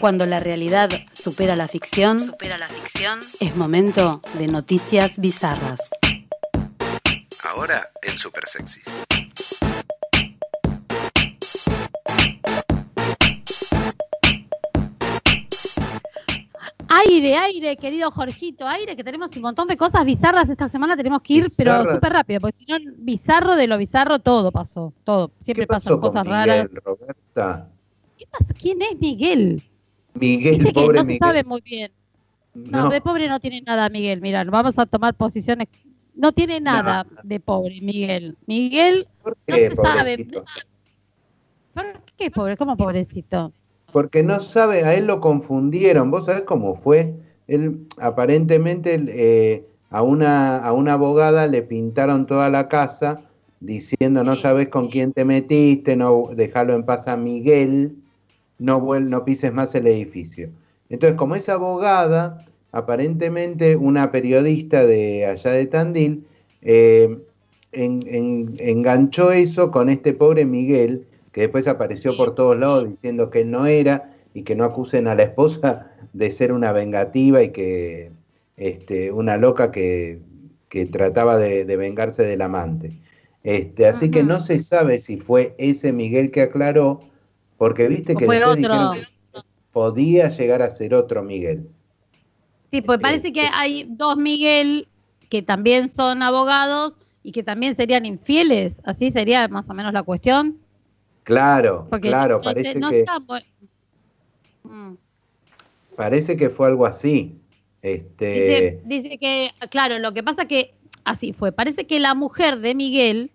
Cuando la realidad supera la ficción. Supera la ficción. Es momento de noticias bizarras. Ahora en Super Sexy. Aire, aire, querido Jorgito, aire, que tenemos un montón de cosas bizarras esta semana, tenemos que ir, pero súper rápido, porque si no, bizarro de lo bizarro, todo pasó, todo. Siempre ¿Qué pasó pasan con cosas Miguel, raras. Roberta? ¿Qué pasa? ¿Quién es Miguel? Miguel, Viste que pobre no se sabe muy bien. No, No, de pobre no tiene nada, Miguel. Mira, vamos a tomar posiciones. No tiene nada de pobre, Miguel. Miguel ¿por no qué, se sabe. ¿Por qué pobre? ¿Cómo pobrecito? Porque no sabe, a él lo confundieron. ¿Vos sabés cómo fue? Él, aparentemente, eh, a, una, a una abogada le pintaron toda la casa diciendo no sabes con quién te metiste, no déjalo en paz a Miguel, no, vuel- no pises más el edificio. Entonces, como es abogada, aparentemente una periodista de allá de Tandil eh, en- en- enganchó eso con este pobre Miguel, que después apareció por todos lados diciendo que él no era y que no acusen a la esposa de ser una vengativa y que este, una loca que, que trataba de, de vengarse del amante. Este, así que no se sabe si fue ese Miguel que aclaró, porque viste que después otro. dijeron que podía llegar a ser otro Miguel. Sí, pues Este, parece que hay dos Miguel que también son abogados y que también serían infieles. Así sería más o menos la cuestión. Claro, Porque claro, no parece no que está Mm. parece que fue algo así. Este, Dice, dice que, claro, lo que pasa que así fue. Parece que la mujer de Miguel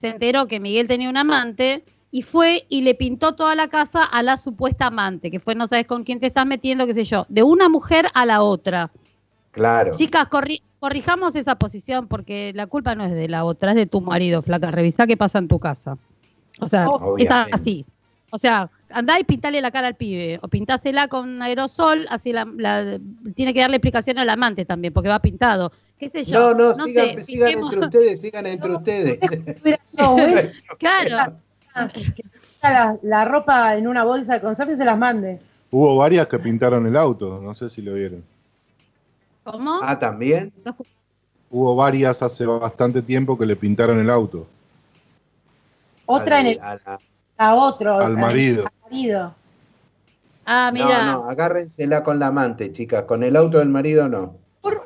se enteró que Miguel tenía un amante y fue y le pintó toda la casa a la supuesta amante, que fue no sabes con quién te estás metiendo, qué sé yo, de una mujer a la otra. claro. Chicas, corri- corrijamos esa posición porque la culpa no es de la otra, es de tu marido, flaca. Revisá qué pasa en tu casa. O sea, es Obviamente. así. O sea, andá y pintale la cara al pibe, o pintásela con aerosol, así la, la- tiene que darle explicación al amante también, porque va pintado. ¿Qué sé yo? No, no, sigan, sé, sigan entre ustedes, sigan entre <laughs> ustedes. <laughs> Claro, la, la ropa en una bolsa de conserje y se las mande. Hubo varias que pintaron el auto, no sé si lo vieron. ¿cómo? Ah, también. Hubo varias hace bastante tiempo que le pintaron el auto. Otra en el a la- a otro. Al marido. al marido. Ah, mira. No, no, agárrensela con la amante, chicas. Con el auto del marido no.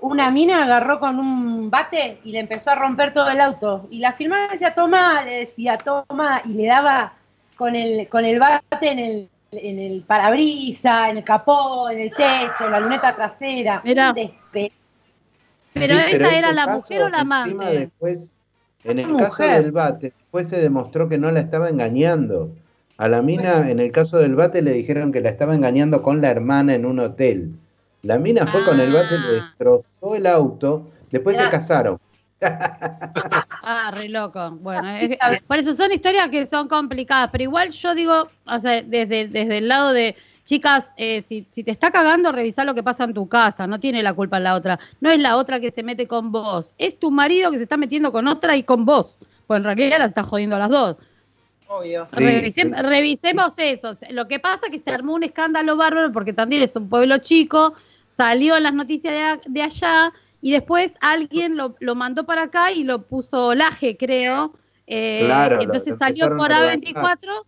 Una mina agarró con un bate y le empezó a romper todo el auto. Y la filmaba y decía, toma, le decía, toma, y le daba con el, con el bate en el, en el parabrisa, en el capó, en el techo, en la luneta trasera. Mirá. Un despe- Pero Sí, esa era la mujer o la amante. Después, en el Mujer. caso del bate, después se demostró que no la estaba engañando. A la mina, en el caso del bate, le dijeron que la estaba engañando con la hermana en un hotel. La mina fue con el bate, le Ah. destrozó el auto, después se casaron. Ah, re loco. Bueno, es- por eso son historias que son complicadas, pero igual yo digo, o sea, desde, desde el lado de, chicas, eh, si, si te está cagando, revisa lo que pasa en tu casa, no tiene la culpa la otra, no es la otra que se mete con vos, es tu marido que se está metiendo con otra y con vos, pues en realidad la está jodiendo a las dos. Obvio. Sí, Revisem- sí. Revisemos eso. Lo que pasa es que se armó un escándalo bárbaro porque Tandil es un pueblo chico, salió en las noticias de, de allá y después alguien lo, lo mandó para acá y lo puso laje, creo. Eh, Claro, entonces salió por a A24.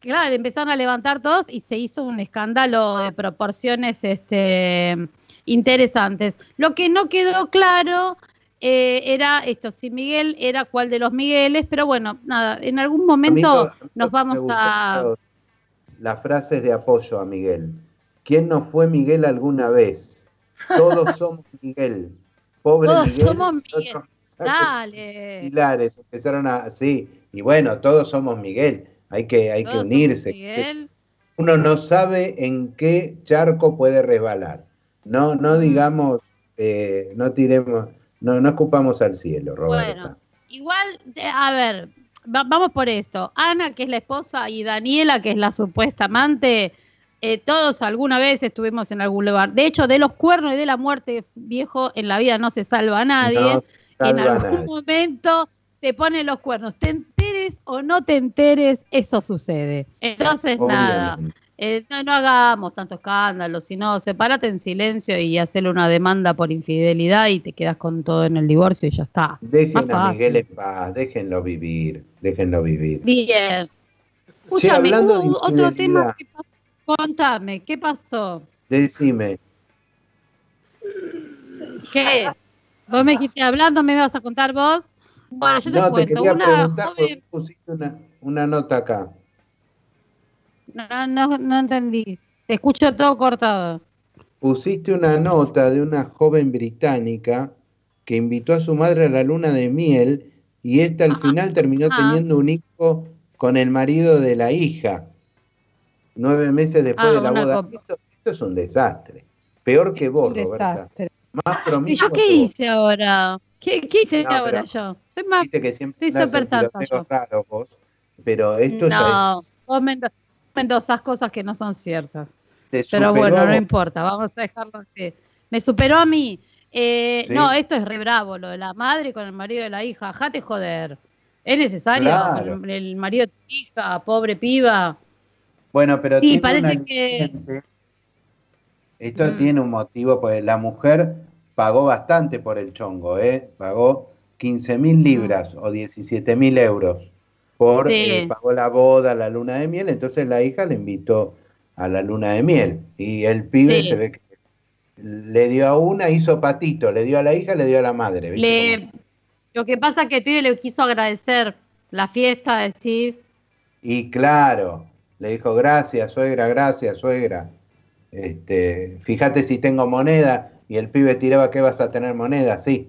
Claro, empezaron a levantar todos y se hizo un escándalo de proporciones este, interesantes. Lo que no quedó claro eh, era esto, si Miguel era cuál de los Migueles, pero bueno, nada, en algún momento A mí me- nos vamos a... Las frases de apoyo a Miguel. ¿Quién no fue Miguel alguna vez? Todos <laughs> somos Miguel. Pobre Todos Miguel. somos Miguel. Dale. similares. Empezaron a, sí, y bueno, todos somos Miguel. Hay que, hay que Todos unirse. Miguel. Uno no sabe en qué charco puede resbalar. No, no digamos, eh, no tiremos, no, no escupamos al cielo, Roberta. Bueno, igual, a ver, va- vamos por esto. Ana, que es la esposa, y Daniela, que es la supuesta amante, eh, todos alguna vez estuvimos en algún lugar. De hecho, de los cuernos y de la muerte, viejo, en la vida no se salva a nadie. No en algún nadie. momento te ponen los cuernos. Te enteres o no te enteres, eso sucede. Entonces, nada. Eh, no, no hagamos tanto escándalo, sino sepárate en silencio y hacerle una demanda por infidelidad y te quedas con todo en el divorcio y ya está. Dejen a. Miguel en paz, déjenlo vivir, déjenlo vivir. Bien. De hubo otro tema que pasó. Contame, ¿qué pasó? Decime, ¿Qué? Vos me dijiste hablando, me vas a contar vos. Bueno, yo te no, te cuento. quería Una preguntar, joven. pusiste una, una nota acá. No, no, no entendí. Te escucho todo cortado. Pusiste una nota de una joven británica que invitó a su madre a la luna de miel y esta al final terminó ah. teniendo un hijo con el marido de la hija, nueve meses después Ah, de la boda. Esto, esto es un desastre. Peor que vos, Roberta. desastre. Más ¿Y yo qué hice ahora? ¿Qué, qué hice No, ahora yo? Estoy más... Viste que siempre en súper raros vos, pero esto no, ya es... vos me endo- me endosás cosas que no son ciertas. Pero bueno, no importa, vamos a dejarlo así. Me superó a mí. Eh, Sí. No, esto es re bravo, lo de la madre con el marido de la hija. Jate joder. ¿Es necesario? Claro. El, el marido de tu hija, pobre piba. Bueno, pero Sí, parece una que-. Esto Mm. tiene un motivo, pues la mujer pagó bastante por el chongo, ¿eh? Pagó 15 mil libras o 17 mil euros. Por, Sí. eh, pagó la boda, la luna de miel, entonces la hija le invitó a la luna de miel. Y el pibe Sí. se ve que le dio a una, hizo patito, le dio a la hija, le dio a la madre. lo que pasa es que el pibe le quiso agradecer la fiesta, decís. Y claro, le dijo, gracias, suegra, gracias, suegra. Este, fíjate si tengo moneda. Y el pibe tiraba que vas a tener moneda, sí.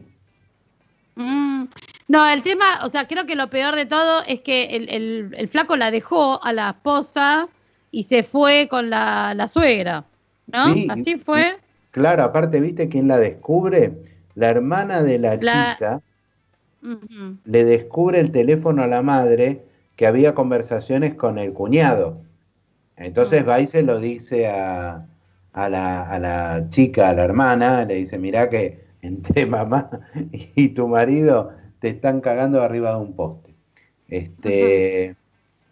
Mm, No, el tema, o sea, creo que lo peor de todo es que el, el- el flaco la dejó a la esposa y se fue con la, la suegra, ¿no? Sí, Así y- fue. Claro, aparte, ¿viste quién la descubre? La hermana de la, La- chica le descubre el teléfono a la madre que había conversaciones con el cuñado. Entonces va y se lo dice a, a la, a la chica, a la hermana, le dice, mirá que entre mamá y tu marido te están cagando arriba de un poste. Este,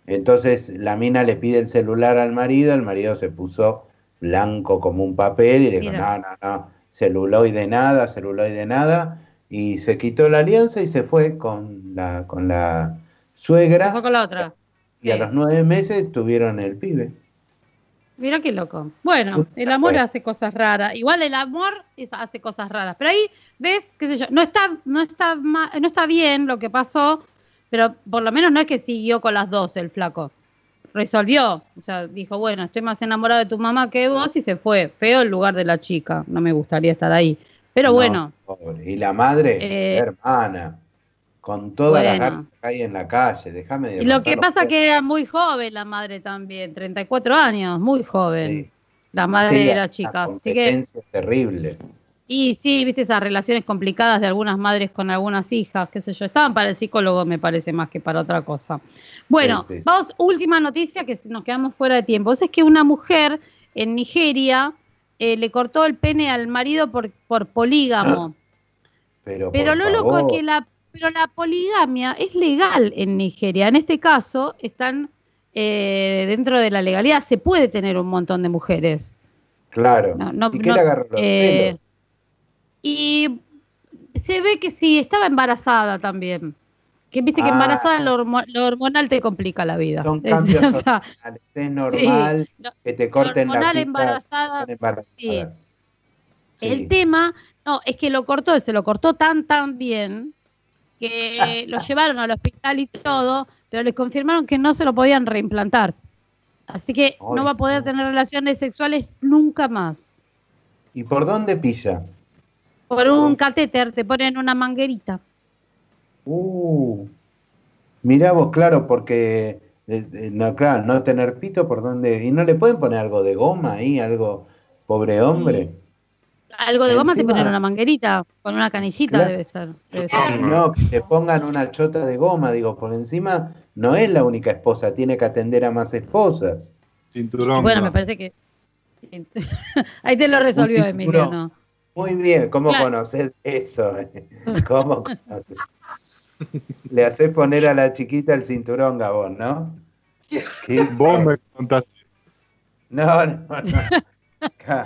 Entonces la mina le pide el celular al marido, el marido se puso blanco como un papel y le dijo, no, no, no, celuloide nada, celuloide nada, y se quitó la alianza y se fue con la, con la suegra, Fue con la otra. y a los nueve meses tuvieron el pibe. Mira qué loco. Bueno, el amor hace cosas raras. Igual el amor es- hace cosas raras. Pero ahí ves, qué sé yo, no está, no está no está bien lo que pasó, pero por lo menos no es que siguió con las dos el flaco. Resolvió. O sea, dijo, bueno, estoy más enamorado de tu mamá que de vos y se fue. Feo el lugar de la chica. No me gustaría estar ahí. Pero No, bueno, pobre. Y la madre, Eh, hermana, con todas las bueno. ganas que hay en la calle, déjame de y lo que pasa huevos. que era muy joven la madre también, 34 años, muy joven. Sí. La madre Sí, de la chica. Así que terrible. Y sí, viste esas relaciones complicadas de algunas madres con algunas hijas, qué sé yo, estaban para el psicólogo, me parece, más que para otra cosa. Bueno, Sí, vamos, última noticia que nos quedamos fuera de tiempo. Es que una mujer en Nigeria eh, le cortó el pene al marido por, por polígamo. <gasps> Pero, Pero por lo loco es que la, pero la poligamia es legal en Nigeria. En este caso, están eh, dentro de la legalidad. Se puede tener un montón de mujeres. Claro. No, no, ¿Y qué no, le agarró los eh? Y se ve que sí, estaba embarazada también. Que viste que Ah. embarazada lo, hormo- lo hormonal te complica la vida. Son <laughs> cambios <laughs> o sea, hormonales. Es normal que te corten la hormonal pista embarazada. Sí. El tema, no, es que lo cortó, se lo cortó tan, tan bien que lo llevaron al hospital y todo, pero les confirmaron que no se lo podían reimplantar. Así que no va a poder tener relaciones sexuales nunca más. ¿Y por dónde pilla? Por un catéter te ponen una manguerita. Uh, mirá vos, claro, porque eh, eh, no, claro, no tener pito por dónde. ¿Y no le pueden poner algo de goma ahí, algo pobre hombre? Algo de goma te Encima- ponen una manguerita, con una canillita Claro. debe ser. debe ser. No, que te pongan una chota de goma, digo, por encima no es la única esposa, tiene que atender a más esposas. Cinturón. Bueno, no. me parece que. <laughs> Ahí te lo resolvió cinturón. Emiliano. Muy bien, ¿cómo Claro. conoces eso? eh? <laughs> ¿Cómo conoces? Le haces poner a la chiquita el cinturón, Gabón, ¿no? ¿Qué? Vos me contaste. No, no, no.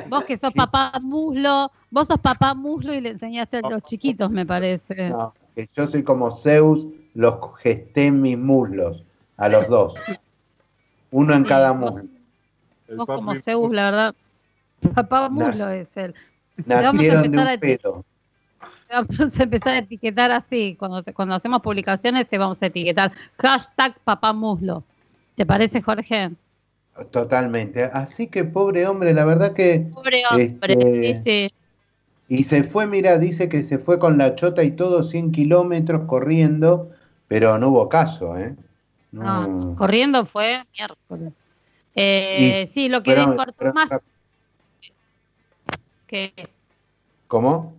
Vos que sos papá muslo, vos sos papá muslo y le enseñaste a los chiquitos, me parece. No, que yo soy como Zeus, los gesté en mis muslos, a los dos. Uno en Sí, cada muslo. Vos como Zeus, la verdad. Papá muslo Nac- es él. vamos a Nacieron de empezar a un pedo. Vamos a empezar a etiquetar así. Cuando, te- cuando hacemos publicaciones te vamos a etiquetar hashtag papá muslo. ¿Te parece, Jorge? Totalmente. Así que pobre hombre, la verdad que... Pobre hombre. Este, sí. Y se fue, mira, dice que se fue con la chota y todo 100 kilómetros corriendo, pero no hubo caso, ¿eh? No, No. corriendo fue miércoles. Eh, Y- sí, lo que le pero- importó pero- más que... ¿Cómo?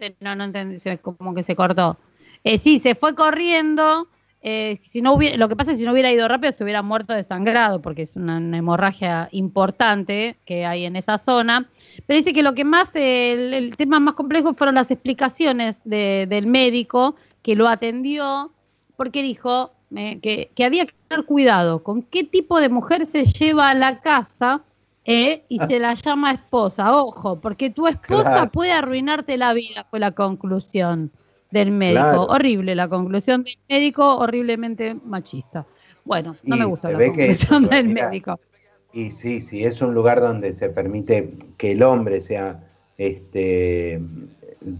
Eh, No, no entendí, como que se cortó. Eh, sí, se fue corriendo. Eh, si no hubiera, lo que pasa es que si no hubiera ido rápido se hubiera muerto desangrado, porque es una, una hemorragia importante que hay en esa zona. Pero dice que lo que más, eh, el, el tema más complejo fueron las explicaciones de- del médico que lo atendió, porque dijo eh, que, que había que tener cuidado con qué tipo de mujer se lleva a la casa eh, y se la llama esposa. Ojo, porque tu esposa Claro. puede arruinarte la vida, fue la conclusión del médico. Claro. Horrible la conclusión del médico, horriblemente machista. Bueno, no Y me gusta la que- conclusión del mira, médico. Y sí, sí, es un lugar donde se permite que el hombre sea, este,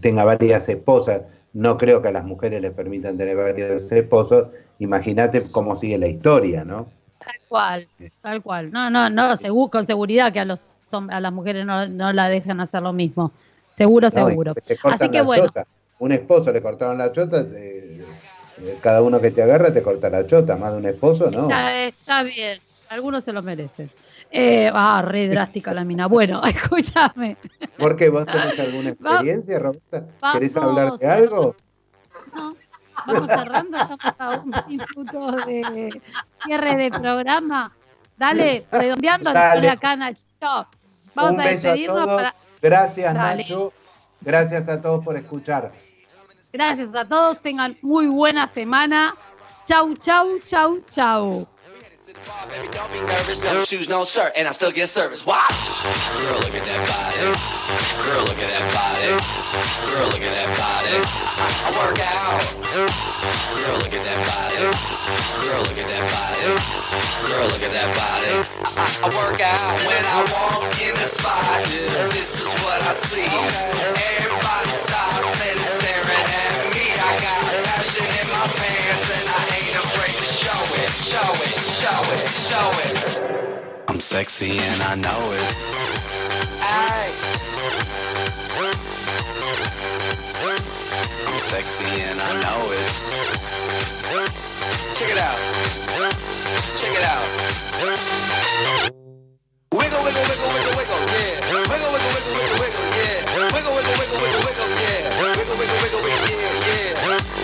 tenga varias esposas. No creo que a las mujeres les permitan tener varios esposos. Imagínate cómo sigue la historia, ¿no? Tal cual, tal cual. No, no, no, segu- con seguridad que a los a las mujeres no, no la dejan hacer lo mismo. Seguro, No, seguro. Así que bueno. Un esposo le cortaron la chota, te- eh, cada uno que te agarra te corta la chota, más de un esposo, no. está, está bien. Algunos se lo merecen. Eh, ah, re drástica la mina. Bueno, <laughs> escúchame. ¿Por qué vos tenés alguna experiencia, Roberta? ¿Querés hablar de algo? No, vamos cerrando, estamos a un minuto de cierre de programa. Dale, redondeando, Dale. acá, Nachito. Vamos Un a beso a despedirnos todos. para. Gracias, Dale. Nacho. Gracias a todos por escuchar. Gracias a todos, tengan muy buena semana. Chau, chau, chau, chau. Baby, don't be nervous. No shoes, no shirt, and I still get service. Watch. Girl, look at that body. Girl, look at that body. Girl, look at that body. I, work out. Girl, look at that body. Girl, look at that body. Girl, look at that body. I, work out when I walk in the spot. Yeah, this is what I see. Everybody stops and is staring at me. I got passion in my pants, and I ain't afraid to show it, show it, show it, show it. I'm sexy and I know it. Ay. I'm sexy and I know it. Check it out. Check it out. Wiggle, wiggle, wiggle, wiggle, wiggle, yeah. Wiggle, wiggle, wiggle, wiggle, wiggle, yeah. Wiggle, wiggle, wiggle, wiggle, wiggle, yeah. Wiggle, wiggle, wiggle, wiggle, yeah, yeah.